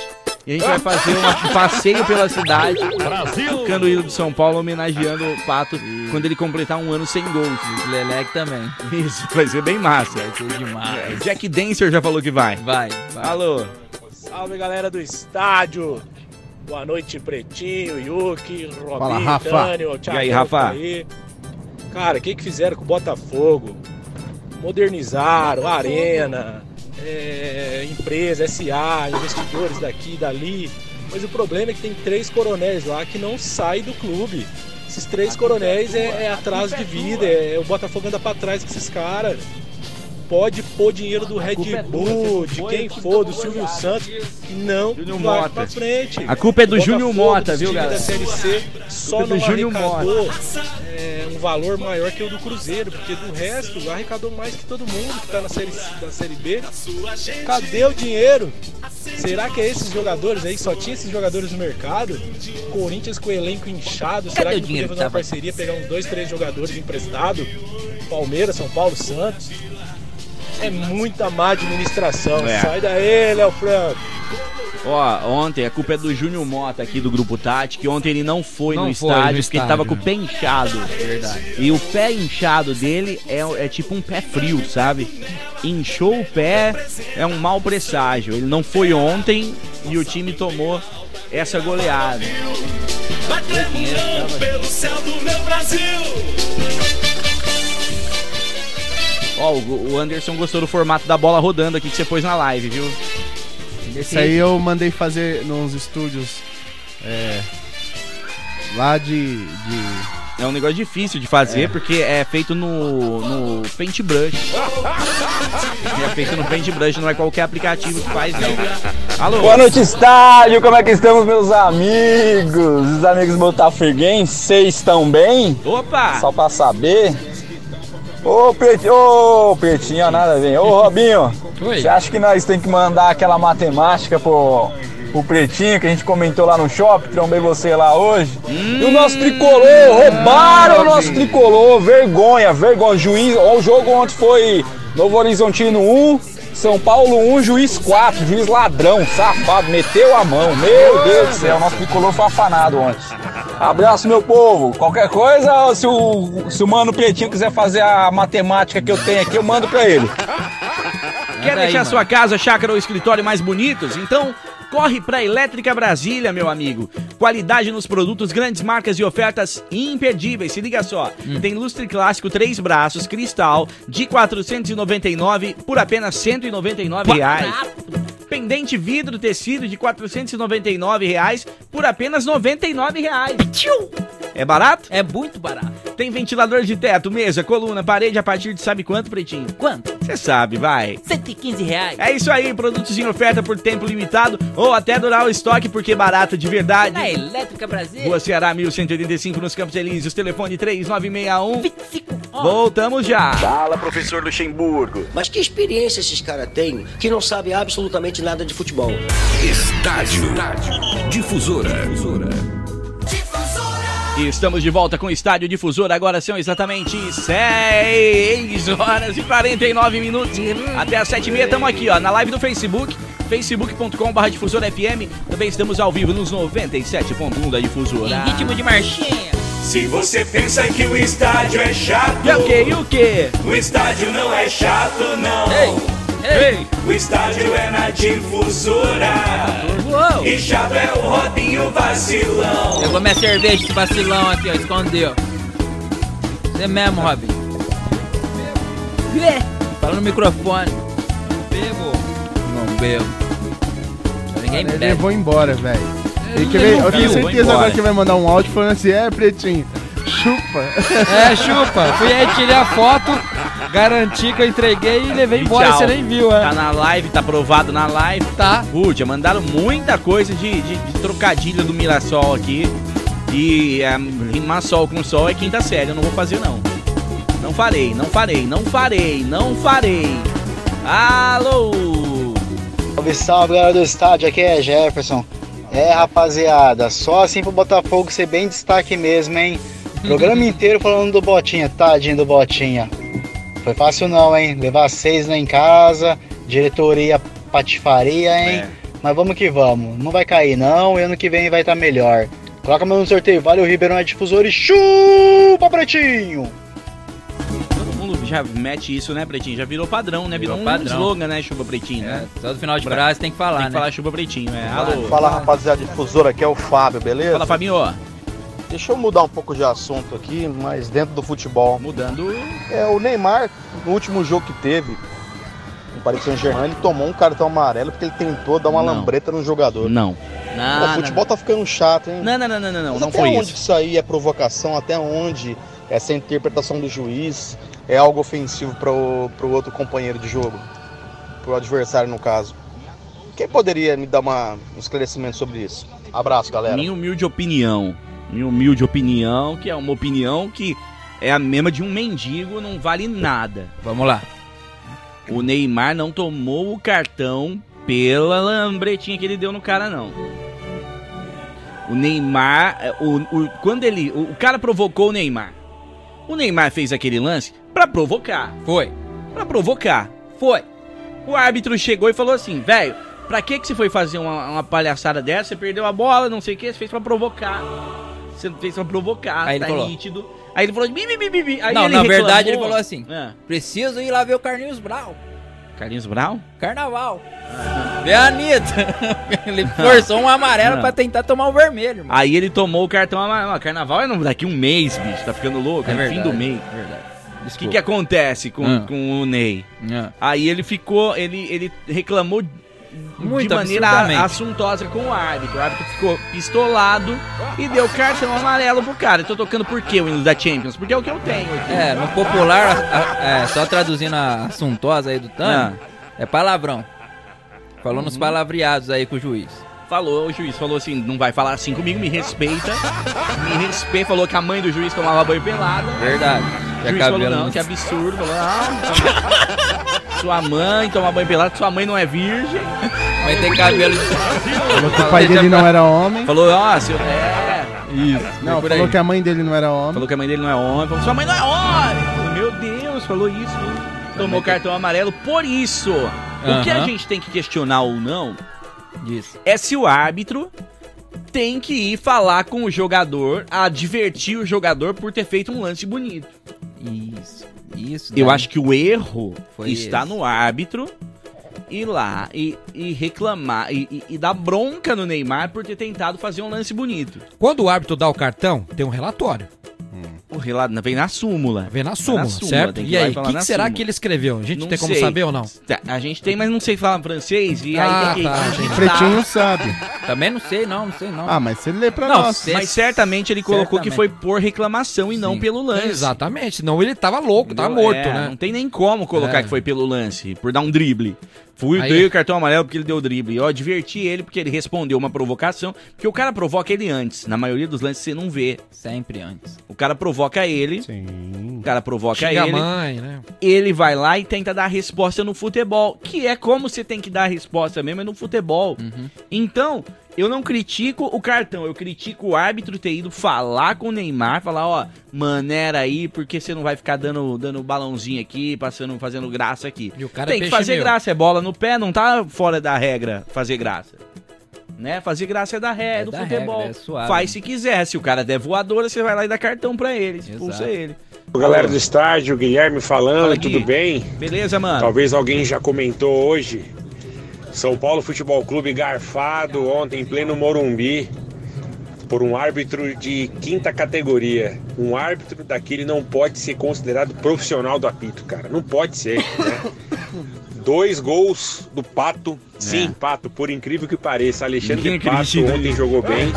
E a gente vai fazer um passeio pela cidade. Brasil! Tocando o hino de São Paulo, homenageando o Pato quando ele completar um ano sem gols. O Lelec também. Isso, vai ser bem massa. Vai ser demais. Jack Dancer já falou que vai. Vai, vai. Alô. Salve galera do estádio. Boa noite, Pretinho, Yuki, Robinho, Fala, Rafa. Daniel, E aí, Rafa? aí. Cara, o que, que fizeram com o Botafogo? Modernizaram a arena, é, empresa, SA, investidores daqui e dali. Mas o problema é que tem três coronéis lá que não saem do clube. Esses três coronéis é, é atraso de vida, é, o Botafogo anda pra trás com esses caras. Pode pôr dinheiro do Red é Bull, de quem for, do foi Silvio. Santos, não Júnior vai Mota. pra frente. A culpa é do Júnior Mota, viu, galera? da Série C só é do não Júnior arrecadou é, um valor maior que o do Cruzeiro, porque do resto arrecadou mais que todo mundo que tá na série, da série B. Cadê o dinheiro? Será que é esses jogadores aí? Só tinha esses jogadores no mercado? Corinthians com o elenco inchado. Será Cadê que o dinheiro podia fazer uma parceria, pegar uns dois, três jogadores emprestados? Palmeiras, São Paulo, Santos. É muita má administração. É. Sai daí, Léo Franco. Ó, ontem a culpa é do Júnior Mota aqui do Grupo Tati, que ontem ele não foi Não no foi estádio no porque ele tava com o pé inchado. Verdade. E o pé inchado dele é, é tipo um pé frio, sabe? Inchou o pé, é um mau presságio. Ele não foi ontem e o time tomou essa goleada. pelo céu do meu Brasil. Ó, o o Anderson gostou do formato da bola rodando aqui que você pôs na live, viu? Esse aí eu mandei fazer nos estúdios. É. Lá de. de É um negócio difícil de fazer porque é feito no, no Paintbrush. É feito no Paintbrush, não é qualquer aplicativo que faz, não. Alô? Boa noite, estádio. Como é que estamos, meus amigos? Os amigos botafoguenses, vocês estão bem? Opa! Só pra saber. Ô, Pretinho, ô, Pretinho, nada a ver. Ô, Robinho, Oi. você acha que nós tem que mandar aquela matemática pro, pro Pretinho que a gente comentou lá no shopping? Trombei você lá hoje. E o nosso tricolor, roubaram o nosso tricolor. Vergonha, vergonha. Juiz, ó, o jogo ontem foi Novo Horizontino 1, São Paulo 1, juiz 4. Juiz ladrão, safado, meteu a mão. Meu Deus do céu, nosso tricolor foi afanado ontem. Abraço, meu povo. Qualquer coisa, se o, se o Mano Pretinho quiser fazer a matemática que eu tenho aqui, eu mando pra ele. Quer aí, deixar mano. sua casa, chácara ou escritório mais bonitos? Então corre pra Elétrica Brasília, meu amigo. Qualidade nos produtos, grandes marcas e ofertas imperdíveis. Se liga só. Tem lustre clássico três braços, cristal, de 499 por apenas 199 reais. Pendente vidro tecido de 499 reais por apenas 99 reais. É barato? É muito barato. Tem ventilador de teto, mesa, coluna, parede a partir de sabe quanto, Pretinho? Quanto? Você sabe, vai. 115 reais. É isso aí, produtos em oferta por tempo limitado ou até durar o estoque porque é barato de verdade. Na Elétrica Brasil. Rua Ceará 1185 nos Campos Elíseos, telefone 3961 Voltamos já. Fala, professor Luxemburgo. Mas que experiência esses caras têm que não sabem absolutamente nada de futebol? Estádio. Difusora. E estamos de volta com o Estádio Difusor. Agora são exatamente 6 horas e 49 minutos. Até as 7 e meia estamos aqui, ó, na live do Facebook, facebook.com.br Difusor FM. Também estamos ao vivo nos 97.1 da Difusora. Em ritmo de marchinha. Se você pensa que o estádio é chato, E o que? E o que? o estádio não é chato, não. Ei! O estádio é na difusora. E chato é o Robinho vacilão. Pegou minha cerveja, esse vacilão aqui, ó, escondeu. Você mesmo, Robin. Vê. Fala no microfone. Bebo. Não bebo. Ninguém Ele bebe. levou embora, velho. Eu tenho certeza agora que vai mandar um áudio falando assim, é, pretinho, chupa. É, chupa. Fui aí, tirei a foto, garanti que eu entreguei e levei embora. Tchau. Você nem viu, é. Tá na live, tá aprovado na live. Tá. Pude, mandaram muita coisa de, de, de trocadilho do Mirassol aqui. E é, rimar sol com sol é quinta série, eu não vou fazer não. Não farei, não farei, não farei, não farei. Alô! Salve, salve, galera do estádio, aqui é Jefferson. É, rapaziada, só assim pro Botafogo ser bem destaque mesmo, hein? Programa inteiro falando do Botinha, tadinho do Botinha. Foi fácil não, hein? Levar seis lá em casa, diretoria patifaria, hein? Mas vamos que vamos, não vai cair não, e ano que vem vai estar melhor. Coloca meu no sorteio, vale o Ribeirão é difusor e chupa, pretinho! Todo mundo já mete isso, né, Pretinho? Já virou padrão, né? Virou, Virou um padrão. slogan, né, chupa Pretinho, né? Todo final de frase tem que falar, Tem que né? falar chupa Pretinho, é. Alô? Fala rapaziada difusora, aqui é o Fábio, beleza? Fala, Fabinho. Deixa eu mudar um pouco de assunto aqui, mas dentro do futebol. Mudando. É, o Neymar, no último jogo que teve, no Paris Saint-Germain, ele tomou um cartão amarelo porque ele tentou dar uma Não. lambreta no jogador. Não. Pô, o futebol tá ficando chato, hein? Não, não, não, não, não, não, Mas não até foi onde isso. isso aí é provocação? Até onde essa interpretação do juiz é algo ofensivo pro, pro outro companheiro de jogo? Pro adversário, no caso. Quem poderia me dar uma, um esclarecimento sobre isso? Abraço, galera. Minha humilde opinião. Minha humilde opinião, que é uma opinião que é a mesma de um mendigo, não vale nada. Vamos lá. O Neymar não tomou o cartão pela lambretinha que ele deu no cara, não. O Neymar, é, o, o- quando ele, o, o cara provocou o Neymar. O Neymar fez aquele lance pra provocar. Foi. Pra provocar. Foi. O árbitro chegou e falou assim, velho, pra que que você foi fazer uma, uma palhaçada dessa? Você perdeu a bola, não sei o que, você fez pra provocar. Você fez pra provocar, Aí ele tá falou. nítido. Aí ele falou, bi, bi, bi, bi. Aí não, na reclamou. verdade ele falou assim: É. preciso ir lá ver o Carlinhos Brau. Carlinhos Brown? Carnaval. Vê a Anitta. ele forçou um amarelo pra tentar tomar o vermelho. Mano. Aí ele tomou o cartão amarelo. Ah, Carnaval é daqui um mês, bicho. Tá ficando louco. É É, fim do mês. é verdade. O que, que acontece com, Ah. com o Ney? Ah. Aí ele ficou. Ele, ele reclamou Muito de maneira assuntosa com o árbitro. O árbitro ficou pistolado e deu cartão amarelo pro cara. Eu tô tocando por quê o hino da Champions? Porque é o que eu tenho. aqui. É, no popular, a- a- é, só traduzindo a assuntosa aí do Tano, é palavrão. Falou nos palavreados aí com o juiz. Falou, o juiz falou assim: não vai falar assim comigo, me respeita. Me respeita. Falou que a mãe do juiz tomava banho pelado. Verdade. O juiz falou, não- que absurdo. Falou, ah, sua mãe toma banho pelado, sua mãe não é virgem. Mãe tem cabelo Falou que o pai dele não era homem. Falou, ó, seu. É. Isso. Não, por falou aí. que a mãe dele não era homem. Falou que a mãe dele não é homem. Falou, sua mãe não é homem. Falou, Meu Deus, falou isso. Tomou cartão amarelo por isso. O que a gente tem que questionar ou não Isso. é se o árbitro tem que ir falar com o jogador, advertir o jogador por ter feito um lance bonito. Isso. Isso. Eu daí. acho que o erro Foi está esse. no árbitro ir lá e, e reclamar e, e- e dar bronca no Neymar por ter tentado fazer um lance bonito. Quando o árbitro dá o cartão, tem um relatório. Lá, vem na súmula. Vem na súmula, certo? tem E ir lá aí, o que, na que será súmula. que ele escreveu? A gente Não tem como sei. saber ou não? Tá, A gente tem, mas não sei falar francês. E Ah, aí tem que. tá, gente. Pretinho tá- sabe. Também não sei, não, não sei não. Ah, mas você lê pra Não, nós. Mas certamente ele colocou que Certamente. foi por reclamação e não pelo lance. Exatamente, senão ele tava louco, tava morto, É, né? Não tem nem como colocar É. que foi pelo lance, por dar um drible. Fui, Aí- dei o cartão amarelo porque ele deu drible. Eu adverti ele porque ele respondeu uma provocação. Porque o cara provoca ele antes. Na maioria dos lances você não vê. Sempre antes. O cara provoca ele. Sim. O cara provoca Xinga a ele. mãe, né? Ele vai lá e tenta dar a resposta no futebol. Que é como você tem que dar a resposta mesmo, é no futebol. Uhum. Então, eu não critico o cartão, eu critico o árbitro ter ido falar com o Neymar, falar, ó, maneira aí, porque você não vai ficar dando, dando balãozinho aqui, passando, fazendo graça aqui. E o cara tem é que fazer meu. graça, é bola no pé, não tá fora da regra fazer graça. Né? Fazer graça é da regra, É do da futebol. regra, é suave. Faz se quiser. Se o cara der voadora, você vai lá e dá cartão pra ele, expulsa Exato. ele. Ô, Galera do estádio, Guilherme falando, Fala, tudo bem? Beleza, mano? Talvez alguém já comentou hoje. São Paulo Futebol Clube garfado ontem em pleno Morumbi por um árbitro de quinta categoria. Um árbitro daquele não pode ser considerado profissional do apito, cara. Não pode ser, né? Dois gols do Pato. Sim, Pato, por incrível que pareça. Alexandre Ninguém Pato ontem jogou bem.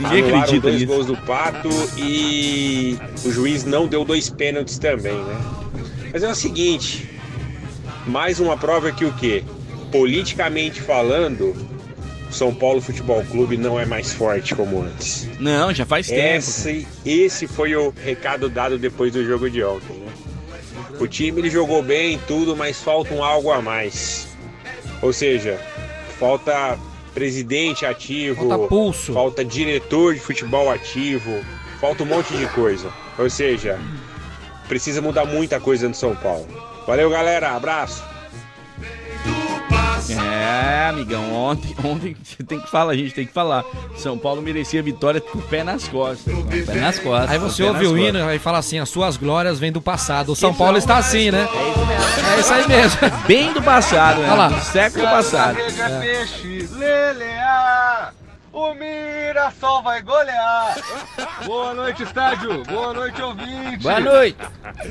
Ninguém Anularam acredita dois gols do Pato e o juiz não deu dois pênaltis também, né? Mas é o seguinte, mais uma prova que o quê? Politicamente falando, o São Paulo Futebol Clube não é mais forte como antes. Não, já faz tempo. Esse, esse foi o recado dado depois do jogo de ontem, né? O time ele jogou bem tudo, mas falta um algo a mais. Ou seja, falta presidente ativo, Falta pulso. falta diretor de futebol ativo, falta um monte de coisa. Ou seja, precisa mudar muita coisa no São Paulo. Valeu, galera. Abraço. É, amigão, ontem, ontem você tem que falar, a gente tem que falar. São Paulo merecia vitória com o pé nas costas. Com o pé nas costas. Aí você ouve o hino e fala assim: as suas glórias vêm do passado. O São Paulo está assim, né? É isso aí mesmo. Bem do passado, né? Olha lá. Do século passado. Lelear. O Mirassol vai golear. Boa noite, estádio. Boa noite, ouvinte. Boa noite.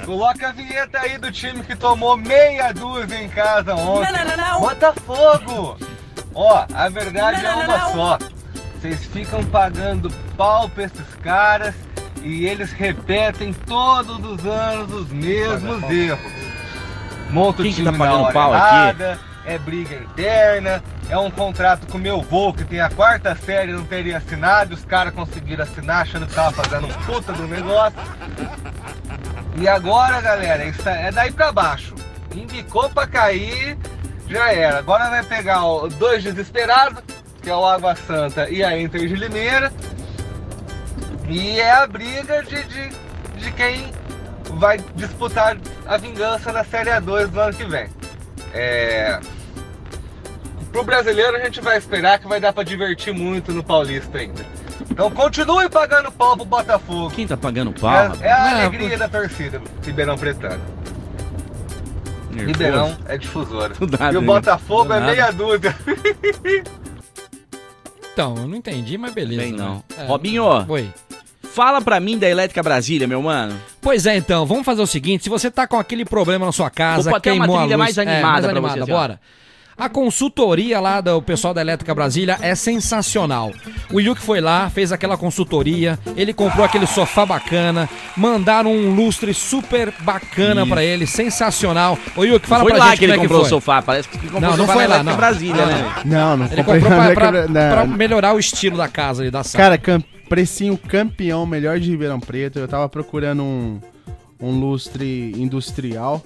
Coloca a vinheta aí do time que tomou meia dúzia em casa ontem. Não, não, não, não. Botafogo. Ó, a verdade é uma só. Vocês ficam pagando pau pra esses caras e eles repetem todos os anos os mesmos erros. Monta o time tá pagando na hora pau aqui? É briga interna, é um contrato com o meu voo que tem a quarta série não teria assinado, os caras conseguiram assinar achando que tava fazendo um puta do negócio. E agora, galera, isso é daí pra baixo. Indicou pra cair, já era. Agora vai pegar ó, dois desesperados, que é o Água Santa e a Inter de Limeira. E é a briga de, de, de quem vai disputar a vingança na Série A2 do ano que vem. É... Pro brasileiro a gente vai esperar que vai dar pra divertir muito no Paulista ainda. Então continue pagando pau pro Botafogo. Quem tá pagando pau? É, é a Não, alegria da torcida, Ribeirão Pretano. nervoso. Ribeirão é difusora. Nada, e o né? Botafogo é nada. meia dúzia. Então, eu não entendi, mas beleza. Bem, não. né? É. Robinho, Oi. Fala pra mim da Elétrica Brasília, meu mano. Pois é, então, vamos fazer o seguinte: se você tá com aquele problema na sua casa, Vou botar uma queimou a luz, mais animada é, mais animada, você, assim, bora. A consultoria lá do pessoal da Elétrica Brasília é sensacional. O Yuki foi lá, fez aquela consultoria, ele comprou aquele sofá bacana, mandaram um lustre super bacana pra ele, sensacional. Ô Yuki, fala foi pra lá gente que ele como é comprou que o foi. sofá, parece que ele comprou Não, o não sofá foi na lá, Elétrica não. Brasília, Não, né? Não, não Ele comprei comprou pra, pra- pra não. melhorar o estilo da casa ali, da sala. Cara, cam- precinho campeão, melhor de Ribeirão Preto. Eu tava procurando um, um lustre industrial,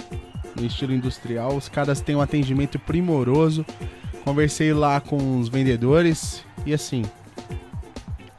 no estilo industrial. Os caras têm um atendimento primoroso. Conversei lá com os vendedores e assim.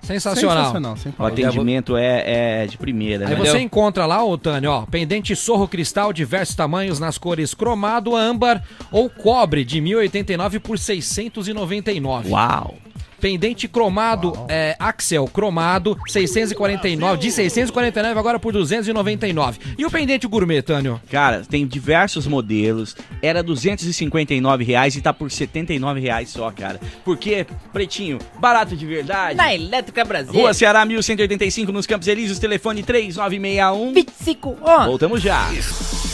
Sensacional. Sensacional, sem O atendimento é, é de primeira, Aí né? você encontra lá, ô Tânio, ó, pendente sorro cristal, diversos tamanhos nas cores cromado, âmbar ou cobre, de 1089 por 699. Uau! Pendente cromado, é, Axel cromado, 649, de 649 agora por 299. E o pendente gourmet, Tânio? Cara, tem diversos modelos. Era 259 reais e tá por 79 reais só, cara. Porque, pretinho, barato de verdade. Na Elétrica Brasil. Rua Ceará 1185 nos Campos Elíseos, telefone 3961 25 11. Voltamos já. O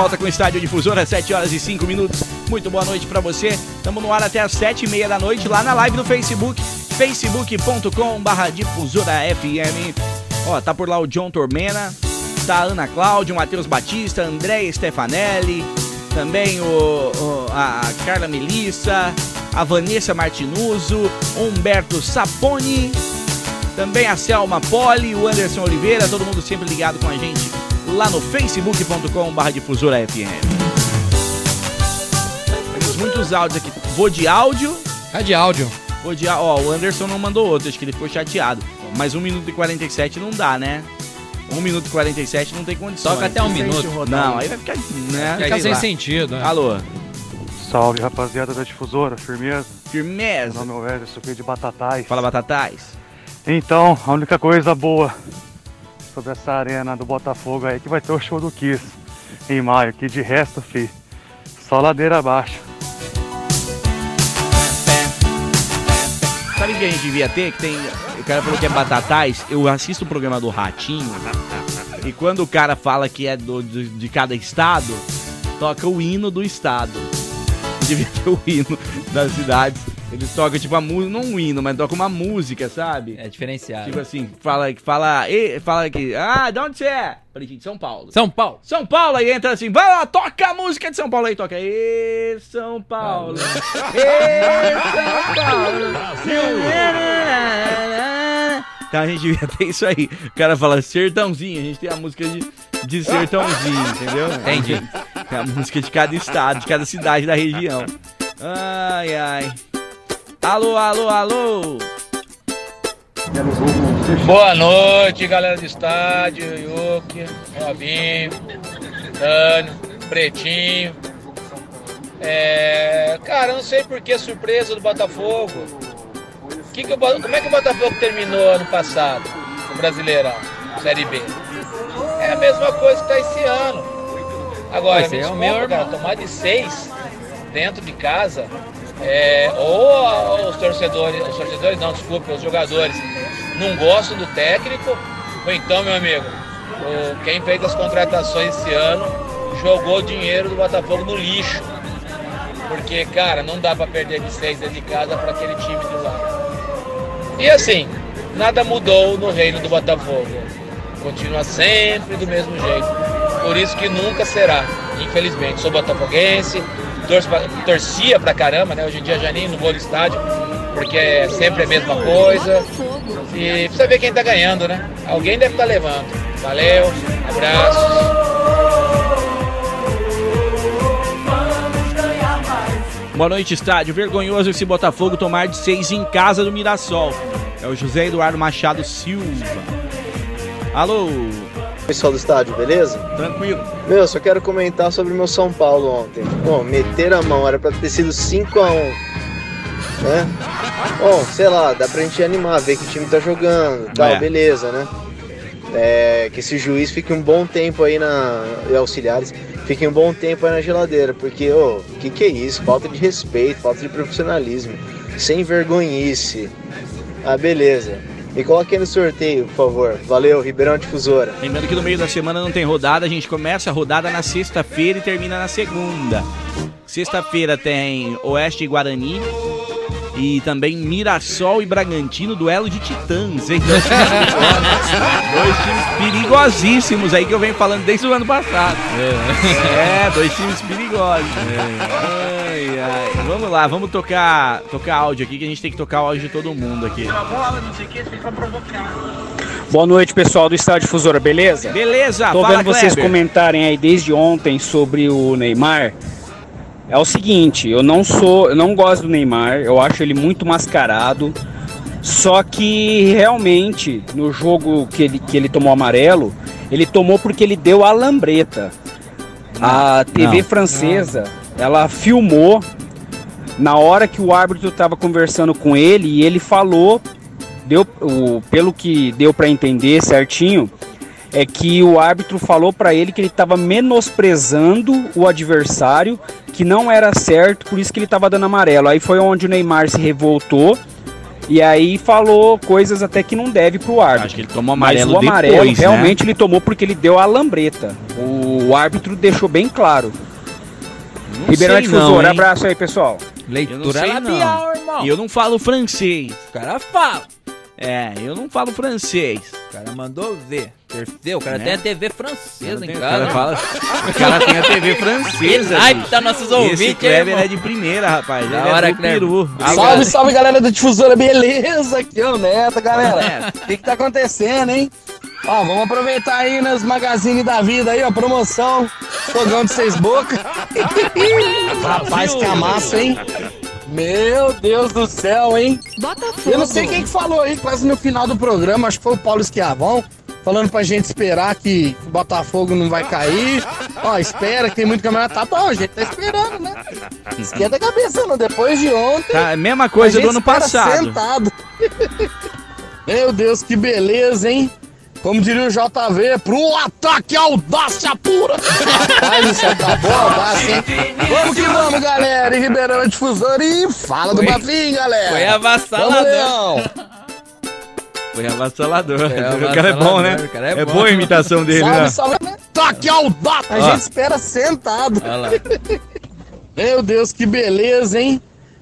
volta com o Estádio Difusora, 7 horas e 5 minutos. Muito boa noite pra você. Estamos no ar até as 7 e meia da noite, lá na live do Facebook, facebook.com barra Difusora FM. Ó, tá por lá o John Tormena, tá a Ana Cláudia, o Matheus Batista, André Stefanelli, também o, o- a Carla Melissa, a Vanessa Martinuso, Humberto Saponi, também a Selma Poli, o Anderson Oliveira, todo mundo sempre ligado com a gente lá no facebook.com barra difusora FM. Temos muitos áudios aqui. Vou de áudio. É de áudio. Vou de á- Ó, o Anderson não mandou outro, acho que ele ficou chateado. Mas 1 minuto e 47 não dá, né? 1 minuto e 47 não tem condições. Toca até um minuto. Não, aí vai ficar, né? Fica sei sem lá. sentido, né? Alô. Salve rapaziada da Difusora, firmeza? Firmeza. Meu nome é o Everson, aqui de Batatais. Fala Batatais. Então, a única coisa boa sobre essa arena do Botafogo aí que vai ter o show do Kiss em maio, que de resto, fi, só ladeira abaixo. Sabe o que a gente devia ter? Que tem. O cara falou que é batatais. Eu assisto o programa do Ratinho. E quando o cara fala que é do, de, de cada estado, toca o hino do estado. Devia ter o hino das cidades. Eles tocam tipo a música, não um hino, mas tocam uma música, sabe? É diferenciado. Tipo assim, fala, fala, e, fala aqui, ah, de onde você é? Falei, gente, São Paulo. São Paulo. São Paulo, aí entra assim, vai lá, toca a música de São Paulo aí, toca. E São Paulo. E São Paulo. Então a gente devia ter isso aí. O cara fala sertãozinho, a gente tem a música de, de sertãozinho, entendeu? Entendi. É a música de cada estado, de cada cidade da região. Ai, ai. Alô, alô, alô. Boa noite, galera do estádio, Yuki, Robinho, Tânio, Pretinho. É, cara, eu não sei por que surpresa do Botafogo. Que que o como é que o Botafogo terminou ano passado, o Brasileirão, Série B? É a mesma coisa que tá esse ano. Agora, me é o desculpa, meu cara, tomar de seis dentro de casa, é, ou os torcedores, os torcedores não, desculpa, os jogadores não gostam do técnico, ou então, meu amigo, o- quem fez as contratações esse ano jogou o dinheiro do Botafogo no lixo. Porque, cara, não dá pra perder de seis dentro de casa para aquele time do lado. E assim, nada mudou no reino do Botafogo. Continua sempre do mesmo jeito. Por isso que nunca será, infelizmente. Sou botafoguense, torço torcia pra caramba, né? Hoje em dia já nem não vou no estádio, porque é sempre a mesma coisa. E precisa ver quem tá ganhando, né? Alguém deve estar levando. Valeu, abraço. Boa noite, estádio. Vergonhoso esse Botafogo tomar de seis em casa do Mirassol. É o José Eduardo Machado Silva. Alô? Pessoal do estádio, beleza? Tranquilo. Meu, só quero comentar sobre o meu São Paulo ontem. Bom, meter a mão, era pra ter sido 5x1. Né? Bom, sei lá, dá pra gente animar, ver que o time tá jogando e tal, É. beleza, né? É, que esse juiz fique um bom tempo aí na. e auxiliares, fiquem um bom tempo aí na geladeira, porque, ô, o que, que é isso? Falta de respeito, falta de profissionalismo, sem vergonhice. Ah, beleza. Me coloque aí no sorteio, por favor. Valeu, Ribeirão Difusora. Lembrando que no meio da semana não tem rodada, a gente começa a rodada na sexta-feira e termina na segunda. Sexta-feira tem Oeste e Guarani E também Mirassol e Bragantino, duelo de titãs, hein? dois times perigosíssimos aí que eu venho falando desde o ano passado. É, dois times perigosos. Ai, ai. Vamos lá, vamos tocar, tocar áudio aqui, que a gente tem que tocar o áudio de todo mundo aqui. Boa noite, pessoal do Estádio Difusora, beleza? Beleza, Tô fala, vendo vocês Kleber. comentarem aí desde ontem sobre o Neymar. É o seguinte, eu não sou, eu não gosto do Neymar, eu acho ele muito mascarado. Só que realmente no jogo que ele, que ele tomou amarelo, ele tomou porque ele deu a lambreta. A TV não. francesa, ela filmou na hora que o árbitro estava conversando com ele e ele falou, deu, o, pelo que deu para entender certinho, é que o árbitro falou para ele que ele estava menosprezando o adversário, que não era certo, por isso que ele estava dando amarelo. Aí foi onde o Neymar se revoltou e aí falou coisas até que não deve pro árbitro. Acho que ele tomou Mas amarelo o amarelo depois, né? realmente ele tomou porque ele deu a lambreta. O árbitro deixou bem claro. Não Ribeirão Difusor, não, hein? abraço aí, pessoal. Eu não sei não. irmão. E eu não falo francês. O cara fala. É, eu não falo francês. O cara mandou ver. Terceiro, o cara Né? tem a TV francesa em tem- o casa. cara fala- o cara tem a TV francesa, Ai, tá nossos Esse ouvintes, hein, Kleber é de primeira, rapaz. Da Ele hora, é do Kleber. peru. Salve, salve galera da Difusora, beleza? Aqui é o Neto, galera. O que, que tá acontecendo, hein? Ó, vamos aproveitar aí nas Magazine da Vida aí, ó, promoção, fogão de seis bocas. Rapaz, que amassa, hein? Meu Deus do céu, hein? Eu não sei quem que falou aí, quase no final do programa, acho que foi o Paulo Esquiavão, falando pra gente esperar que o Botafogo não vai cair. Ó, espera que tem muito campeonato. Tá bom, a gente tá esperando, né? Esquenta a cabeça, não. Depois de ontem. Tá, a mesma coisa a do ano passado. Sentado. Meu Deus, que beleza, hein? Como diria o JV, pro ataque audácia pura. Rapaz, isso acabou a audácia, hein? Vamos que vamos, galera. E Ribeirão Difusor e fala do Bafinho, galera. foi avassalador. Foi avassalador. Foi o cara é bom, né? cara é É bom. boa a imitação dele, Salve, né? salve. Ataque audácia. A gente espera sentado. Meu Deus, que beleza, hein?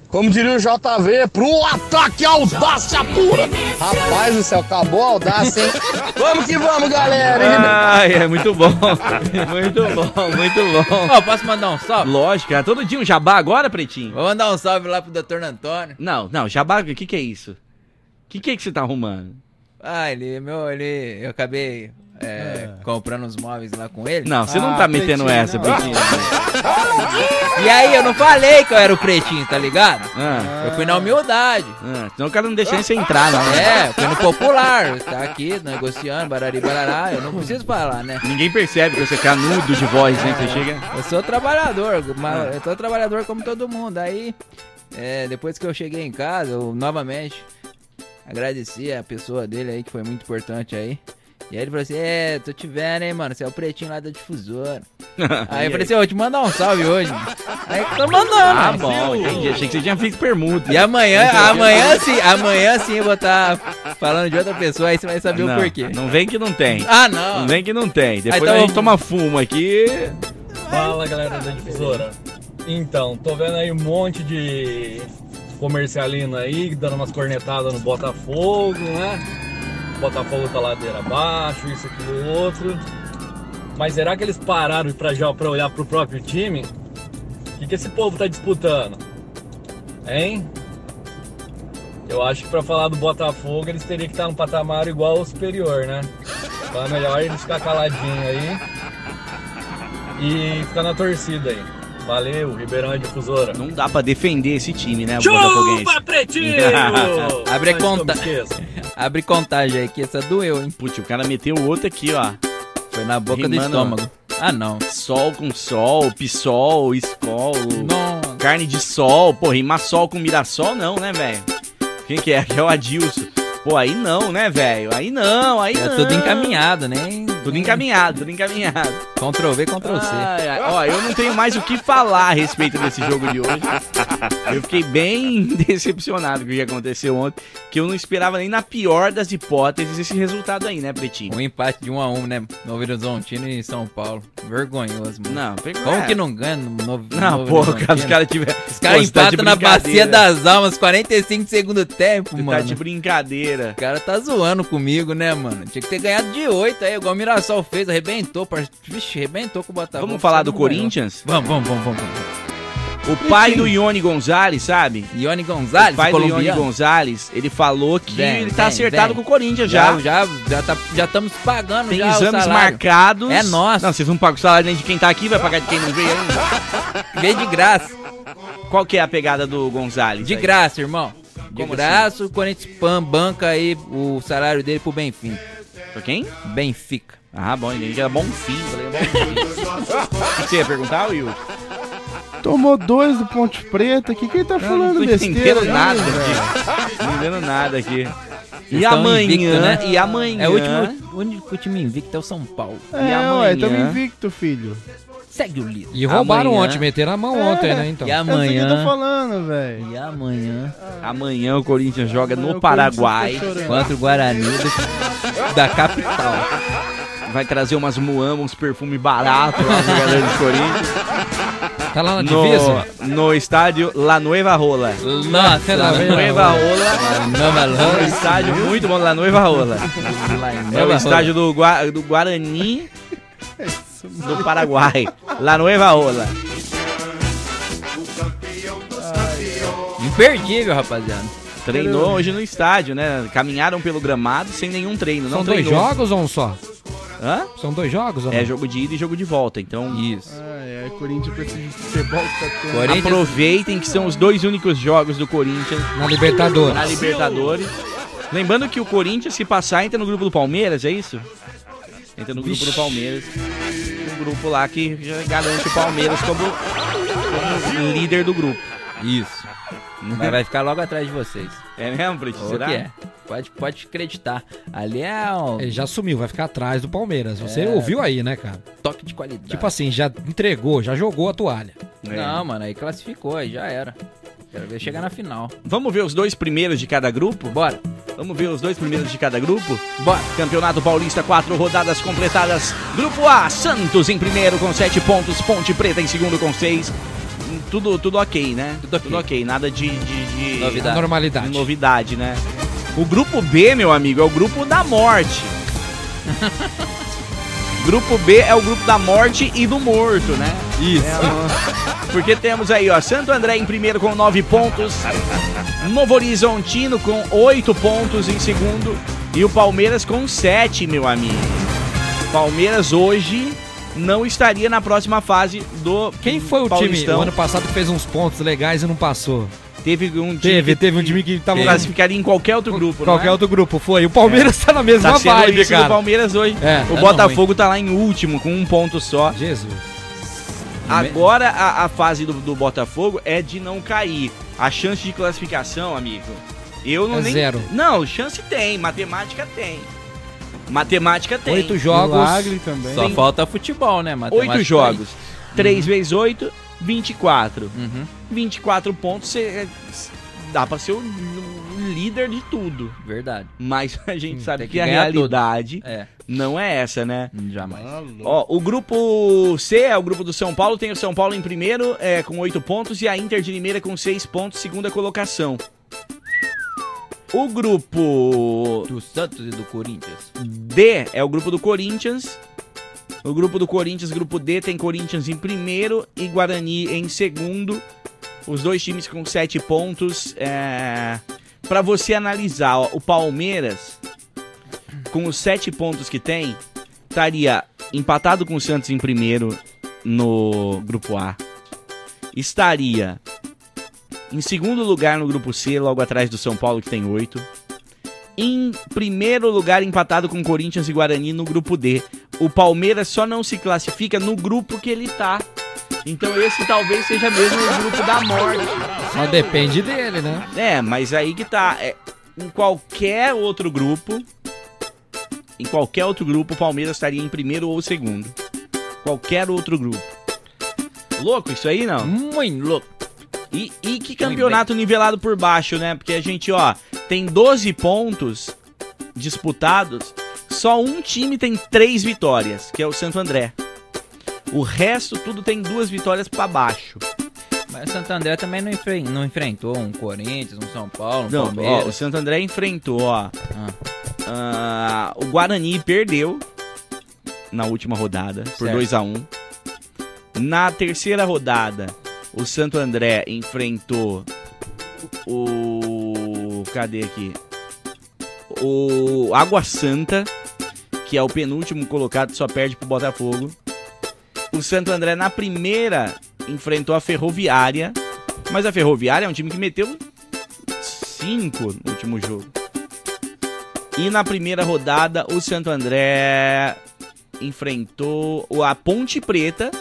Como diria o JV, pro ataque audácia pura. Rapaz do céu, acabou a audácia, hein? Vamos que vamos, galera. Ai, é muito bom. Muito bom, muito bom. Ó, posso mandar um salve? Lógico, é todo dia um jabá agora, Pretinho? Vou mandar um salve lá pro Dr. Antônio. Não, não, jabá, o que que é isso? O que que é que você tá arrumando? Ah, ele, meu, ele, eu acabei é, comprando uns móveis lá com ele. Não, você Ah, não tá metendo essa, Pretinho. E aí, eu não falei que eu era o pretinho, tá ligado? Ah, Eu fui na humildade. ah, senão o cara não deixa nem você entrar, não. É, eu fui no popular. Tá aqui negociando, barari barará. Eu não preciso falar, né? Ninguém percebe que você fica nudo de voz, né? que Você chega... Eu sou trabalhador, mas eu sou trabalhador como todo mundo. Aí, é, depois que eu cheguei em casa, eu novamente agradeci a pessoa dele aí, que foi muito importante aí. E aí ele falou assim, é, tô te vendo, hein, mano, você é o pretinho lá da difusora. aí eu falei assim, ó, vou te mandar um salve hoje. mano. Aí tô mandando. Ah, né? bom, entendi. Achei que você tinha feito permuta. E amanhã, eu- amanhã sim, amanhã sim eu vou estar falando de outra pessoa, aí você vai saber não, o porquê. Não vem que não tem. Ah, não. Não vem que não tem. Depois então a gente eu- toma fumo aqui. Fala galera da difusora. Então, tô vendo aí um monte de comercialino aí, dando umas cornetadas no Botafogo, né? Botafogo tá ladeira abaixo, isso, aquilo, outro. Mas será que eles pararam pra, já, pra olhar pro próprio time? O que, que esse povo tá disputando? Hein? Eu acho que pra falar do Botafogo eles teriam que estar num patamar igual ao superior, né? Então é melhor eles ficar caladinho aí e ficar na torcida aí. Valeu, Ribeirão é difusora. Não dá pra defender esse time, né? o Chupa, Botafoguense. pretinho! Abre, conta... Abre contagem aí, que essa doeu, hein? Putz, o cara meteu o outro aqui, ó. Foi na boca do Rimando. estômago. Ah, não. Sol com sol, pisol, escol, Não. carne de sol. Pô, rimar sol com mirassol não, né, velho? Quem que é? Aqui é o Adilson. Pô, aí não, né, velho? Aí não, aí É não. tudo encaminhado, né? Tudo encaminhado, tudo encaminhado. Ctrl V, Ctrl C. Ai, ai, ó, eu não tenho mais o que falar a respeito desse jogo de hoje. Eu fiquei bem decepcionado com o que aconteceu ontem, que eu não esperava nem na pior das hipóteses esse resultado aí, né, Pretinho? Um empate de 1 um a 1 um, né? Novo Horizontino e São Paulo. Vergonhoso, mano. Não, pegou- Como é. que não ganha no Novo Não, Horizontino? cara, os caras tiver- Os caras Pô, tá empatam na brincadeira. bacia das almas, 45 de segundo tempo, Você mano. tá de brincadeira. O cara tá zoando comigo, né, mano? Tinha que ter ganhado de 8 aí, igual o Mirassol fez, arrebentou. Vixe, arrebentou com o Botafogo. Vamos falar do ganhou. Corinthians? Vamos, vamos, vamos, vamos. vamos. O pai do Ione Gonzalez, sabe? Ione Gonzalez, o pai do Ione. Gonzalez, ele falou que Vem, ele tá vem, acertado vem. com o Corinthians já. Já, já, já, tá, já estamos pagando Tem já exames marcados. É nosso. Não, vocês não pagam o salário nem de quem tá aqui, vai pagar de quem não veio ainda. Veio de graça. Qual que é a pegada do Gonzalez? De aí? graça, irmão. De Como graça, o Corinthians Pan banca aí o salário dele pro Benfica. Pra quem? Benfica. Ah, bom, entendi que era bom fim. Falei, bom fim. O que você ia perguntar, Will? Tomou dois do Ponte Preta. O que, que ele tá Eu falando não tô besteira? entendendo aí, nada velho? aqui. Não entendendo nada aqui. E amanhã, invicto, né? e amanhã. É o último, o único time invicto é o São Paulo. E É, amanhã? ué, tamo invicto, filho. Segue o líder. E roubaram Amanhã- ontem, meteram a mão ontem, né? Então. E É isso que eu amanhã. tô falando, velho. E amanhã. Amanhã o Corinthians joga Amanhã no Paraguai. Contra o Guarani do- da capital. Vai trazer umas muamba, uns perfumes baratos lá no jogador do Corinthians. Tá lá na divisa? No, no estádio La Nueva Rola. Nossa, La Nueva Rola. É um estádio muito bom, La Nueva Rola. É o estádio do, Gua- do Guarani do Paraguai. La Nueva Rola. Imperdível, rapaziada. Treinou hoje no estádio, né? Caminharam pelo gramado sem nenhum treino. Não São dois treinou. jogos ou um só? Hã? São dois jogos ou É não? jogo de ida e jogo de volta. Então, Isso. Ai, ai, Corinthians precisa de futebol que tá tendo. Corinthians- aproveitem que são os dois únicos jogos do Corinthians Na Libertadores. na Libertadores. Lembrando que o Corinthians, se passar, entra no grupo do Palmeiras, é isso? Entra no grupo do Palmeiras. Um grupo lá que já garante o Palmeiras como, como líder do grupo. Isso. Mas vai ficar logo atrás de vocês. É mesmo, Pretinho? O Será? que é? Pode, pode acreditar. Ali é um Ele já sumiu, vai ficar atrás do Palmeiras. Você É. ouviu aí, né, cara? toque de qualidade. Tipo assim, já entregou, já jogou a toalha. É. Não, mano, aí classificou, aí já era. Quero ver chegar na final. Vamos ver os dois primeiros de cada grupo? Bora. Vamos ver os dois primeiros de cada grupo? Bora. Campeonato Paulista, quatro rodadas completadas. Grupo A, Santos em primeiro com sete pontos, Ponte Preta em segundo com seis. Tudo, tudo ok, né? Tudo ok. Nada de, de, de- Novidade. Normalidade. de novidade, né? O grupo B, meu amigo, é o grupo da morte. grupo B é o grupo da morte e do morto, né? Isso. Porque temos aí, ó, Santo André em primeiro com nove pontos, Novo Horizontino com oito pontos em segundo e o Palmeiras com sete, meu amigo. Palmeiras hoje não estaria na próxima fase do Quem foi o Paulistão. time o ano passado que fez uns pontos legais e não passou? Teve um time Teve, que teve um time que tava classificaria em qualquer outro grupo, não Qualquer é? outro grupo, foi. O Palmeiras tá na mesma Tá vibe, cara. Palmeiras hoje. É, o tá Botafogo tá lá em último com um ponto só. Jesus. Agora a, a fase do, do Botafogo é de não cair. A chance de classificação, amigo. Eu não É nem. zero. Não, chance tem, matemática tem. Matemática tem. Oito jogos. Milagre também. Só falta futebol, né, Matemática Oito jogos. aí. 3 vezes 8, 24. Uhum. 24 pontos, você dá pra ser o, líder de tudo. Verdade. Mas a gente sabe tem que, que a realidade É, não é essa, né? jamais. Ó, o grupo C é o grupo do São Paulo, tem o São Paulo em primeiro, é, com oito pontos, e a Inter de Limeira com seis pontos, segunda colocação. O grupo Do Santos e do Corinthians. D é o grupo do Corinthians. O grupo do Corinthians, grupo D, tem Corinthians em primeiro e Guarani em segundo. Os dois times com sete pontos. É... Para você analisar, ó, o Palmeiras, com os sete pontos que tem, estaria empatado com o Santos em primeiro no grupo A. Estaria em segundo lugar no grupo C, logo atrás do São Paulo, que tem oito. Em primeiro lugar, empatado com Corinthians e Guarani no grupo D. O Palmeiras só não se classifica no grupo que ele tá. Então esse talvez seja mesmo o grupo da morte. Só depende dele, né? É, mas aí que tá. é, em qualquer outro grupo, em qualquer outro grupo, o Palmeiras estaria em primeiro ou segundo. Qualquer outro grupo. Louco isso aí, não? Muito louco. E, e que campeonato nivelado por baixo, né? Porque a gente, ó, tem 12 pontos disputados, só um time tem três vitórias, que é o Santo André. O resto tudo tem duas vitórias pra baixo. Mas o Santo André também não, enfren- não enfrentou um Corinthians, um São Paulo, um Não, ó, o Palmeiras. Santo André enfrentou, ó. ah, o Guarani perdeu na última rodada por Certo. 2 a 1 Na terceira rodada, o Santo André enfrentou o. Cadê aqui? O Água Santa, que é o penúltimo colocado, só perde pro Botafogo. O Santo André, na primeira, enfrentou a Ferroviária. Mas a Ferroviária é um time que meteu 5 no último jogo. E na primeira rodada, o Santo André enfrentou a Ponte Preta.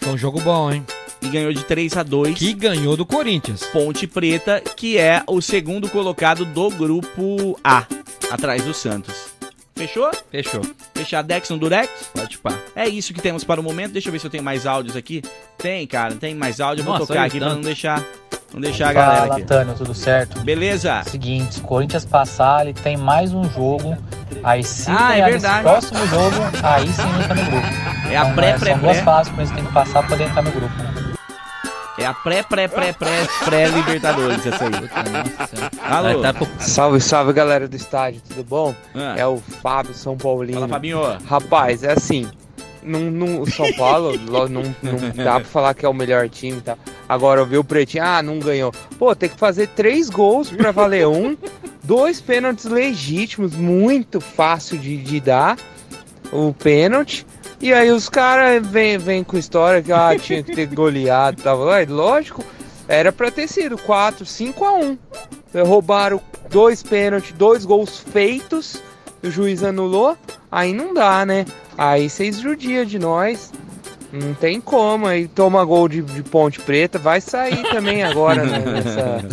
Foi um jogo bom, hein? E ganhou de 3 a 2 Que ganhou do Corinthians. Ponte Preta, que é o segundo colocado do grupo A, atrás do Santos. Fechou? Fechou. Fechadex no Durex? Pode pá. É isso que temos para o momento. Deixa eu ver se eu tenho mais áudios aqui. Tem, cara, tem mais áudio. Eu vou Nossa, tocar aqui tanto. pra não deixar, não deixar a galera Fala, aqui. Tânio, tudo certo? Beleza. Seguinte, Corinthians passar, ele tem mais um jogo. Aí se Ah, é verdade. próximo jogo, aí sim entra no grupo. É a pré, pré, São duas fases Corinthians tem que passar para poder entrar no grupo. né? É a pré, pré, pré, pré, pré Libertadores essa aí. Alô? Salve, salve galera do estádio, tudo bom? Ah. É o Fábio São Paulino. Fala, Fabinho. Rapaz, é assim, não, não- o São Paulo lo- não, não dá pra falar que é o melhor time, tá? Agora eu vi o Pretinho, ah, não ganhou. Pô, tem que fazer três gols pra valer um, dois pênaltis legítimos, muito fácil de, de dar o pênalti. E aí os caras vêm vem com história que ah, tinha que ter goleado, tava lá, lógico, era pra ter sido 4, 5 a 1. Roubaram dois pênaltis, dois gols feitos, o juiz anulou, aí não dá, né? Aí vocês judiam de nós. Não tem como, aí toma gol de, de Ponte Preta, vai sair também agora né, nessa,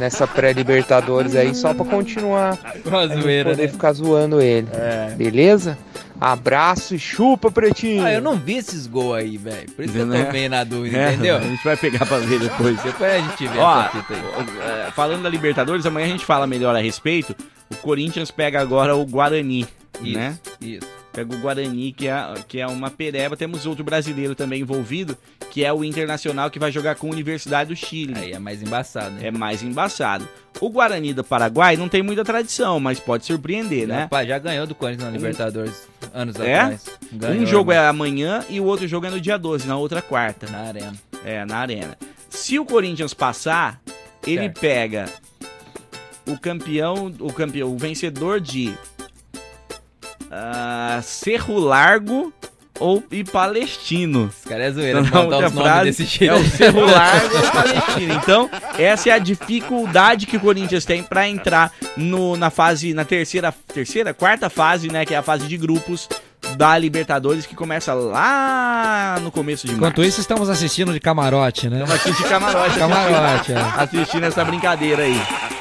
nessa pré-Libertadores aí, só pra continuar Uma a gente zoeira, poder né? ficar zoando ele. Beleza? Abraço e chupa, Pretinho! Ah, eu não vi esses gols aí, velho. Por isso que eu Né? tô meio na dúvida, É, entendeu? A gente vai pegar pra ver depois. Depois a gente vê Ó, fita aí. é, falando da Libertadores, amanhã a gente fala melhor a respeito. O Corinthians pega agora o Guarani, Isso, né? isso. Pega o Guarani, que é, que é uma pereba. Temos outro brasileiro também envolvido, que é o Internacional, que vai jogar com a Universidade do Chile. Aí é mais embaçado, né? É mais embaçado. O Guarani do Paraguai não tem muita tradição, mas pode surpreender, né? Rapaz, já ganhou do Corinthians na Libertadores anos É? atrás. Ganhou, um jogo irmão. é amanhã e o outro jogo é no dia 12, na outra quarta. Na arena. É, na arena. Se o Corinthians passar, ele Certo. pega o campeão, o campeão, o vencedor de ah, Cerro Largo ou e Palestino. Esse cara é zoeira, Na botar os frase, desse jeito. É o Cerro Largo ou Palestino. Então, essa é a dificuldade que o Corinthians tem pra entrar no, na fase, na terceira, terceira, quarta fase, né, que é a fase de grupos da Libertadores, que começa lá no começo de Enquanto março. isso, estamos assistindo de camarote, né? Estamos aqui de camarote. Camarote, é. assistindo, assistindo essa brincadeira aí.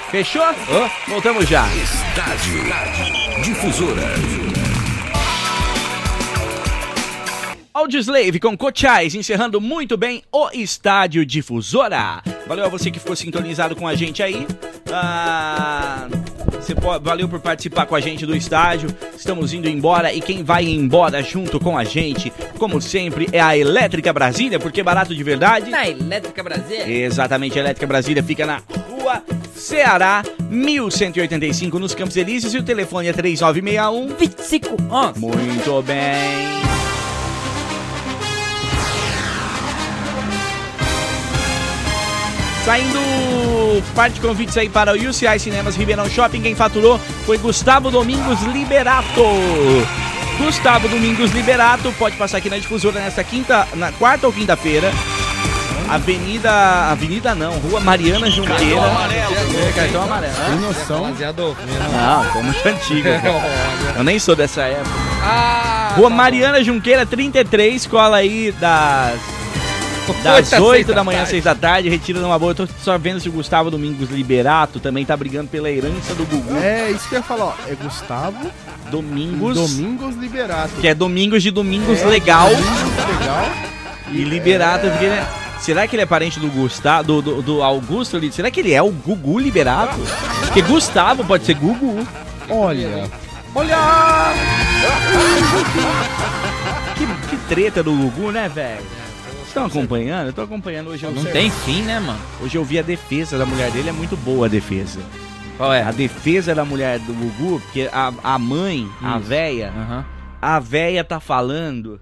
Fechou? Voltamos já. Estádio Difusora. Audioslave com Cochais, encerrando muito bem o Estádio Difusora. Valeu a você que ficou sintonizado com a gente aí. Ah, você po- valeu por participar com a gente do estádio. Estamos indo embora e quem vai embora junto com a gente, como sempre, é a Elétrica Brasília, porque é barato de verdade. Na Elétrica Brasil. Exatamente, a Elétrica Brasília fica na rua Ceará, 1185, nos Campos Elíseos, e o telefone é 3961 2511. Muito bem. Saindo parte de convites aí para o UCI Cinemas Ribeirão Shopping, quem faturou foi Gustavo Domingos Liberato. Gustavo Domingos Liberato pode passar aqui na difusora nesta quinta, na quarta ou quinta-feira. Avenida, Avenida não, Rua Mariana Junqueira. Cartão amarelo. É, cartão amarelo. Tem noção? Não, tô muito antigo. pô. Eu nem sou dessa época. Ah, Rua Mariana Junqueira 33, escola aí das Das Oito às 8 seis da manhã às tarde. 6 da tarde, retira numa boa. Eu tô só vendo se o Gustavo Domingos Liberato também tá brigando pela herança do Gugu. É, isso que eu ia falar, ó. É Gustavo Domingos. Domingos Liberato. Que é Domingos de Domingos É, Legal. Domingos Legal. E Liberato, porque ele é- Será que ele é parente do Gustavo, do, do, do Augusto? ali? Será que ele é o Gugu Liberato? Porque Gustavo pode ser Gugu. Olha. Olha! que, que treta do Gugu, né, velho? Vocês estão acompanhando? Eu tô acompanhando hoje. eu Não tem fim, né, mano? Hoje eu vi a defesa da mulher dele, é muito boa a defesa. Qual é? A defesa da mulher do Gugu, porque a, a mãe, a Isso. véia, Aham. a véia tá falando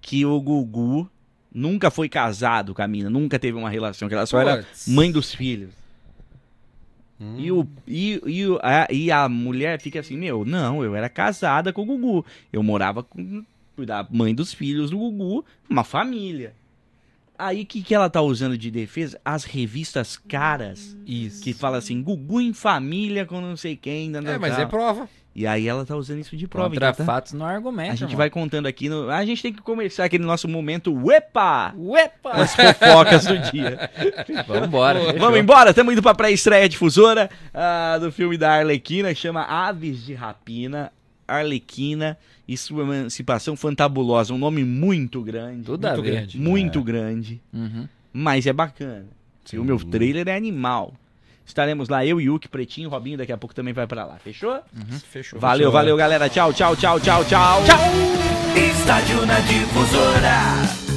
que o Gugu nunca foi casado com a mina, nunca teve uma relação, que ela só era mãe dos filhos. E, o, e, e, a, e a mulher fica assim, meu, não, eu era casada com o Gugu. Eu morava com da mãe dos filhos do Gugu, uma família. Aí o que, que ela tá usando de defesa? As revistas caras. Isso. Que fala assim, Gugu em família com não sei quem. não, É, não, mas tal. é prova. E aí ela tá usando isso de prova. Contra então tá- fatos não argumenta. a gente mano. vai contando aqui. No... A gente tem que começar aquele nosso momento Uepa! Uepa! As fofocas do dia. Vamos fechou. embora, estamos indo pra pré-estreia difusora ah, do filme da Arlequina, que chama Aves de Rapina. Arlequina e sua emancipação fantabulosa. Um nome muito grande. Tudo a muito grande. Muito É. grande. Uhum. Mas é bacana. E o meu trailer é animal. Estaremos lá, eu, Yuki, Pretinho, Robinho, daqui a pouco também vai pra lá. Fechou? Fechou. Valeu, valeu, galera. Tchau, tchau, tchau, tchau, tchau. Estádio na difusora.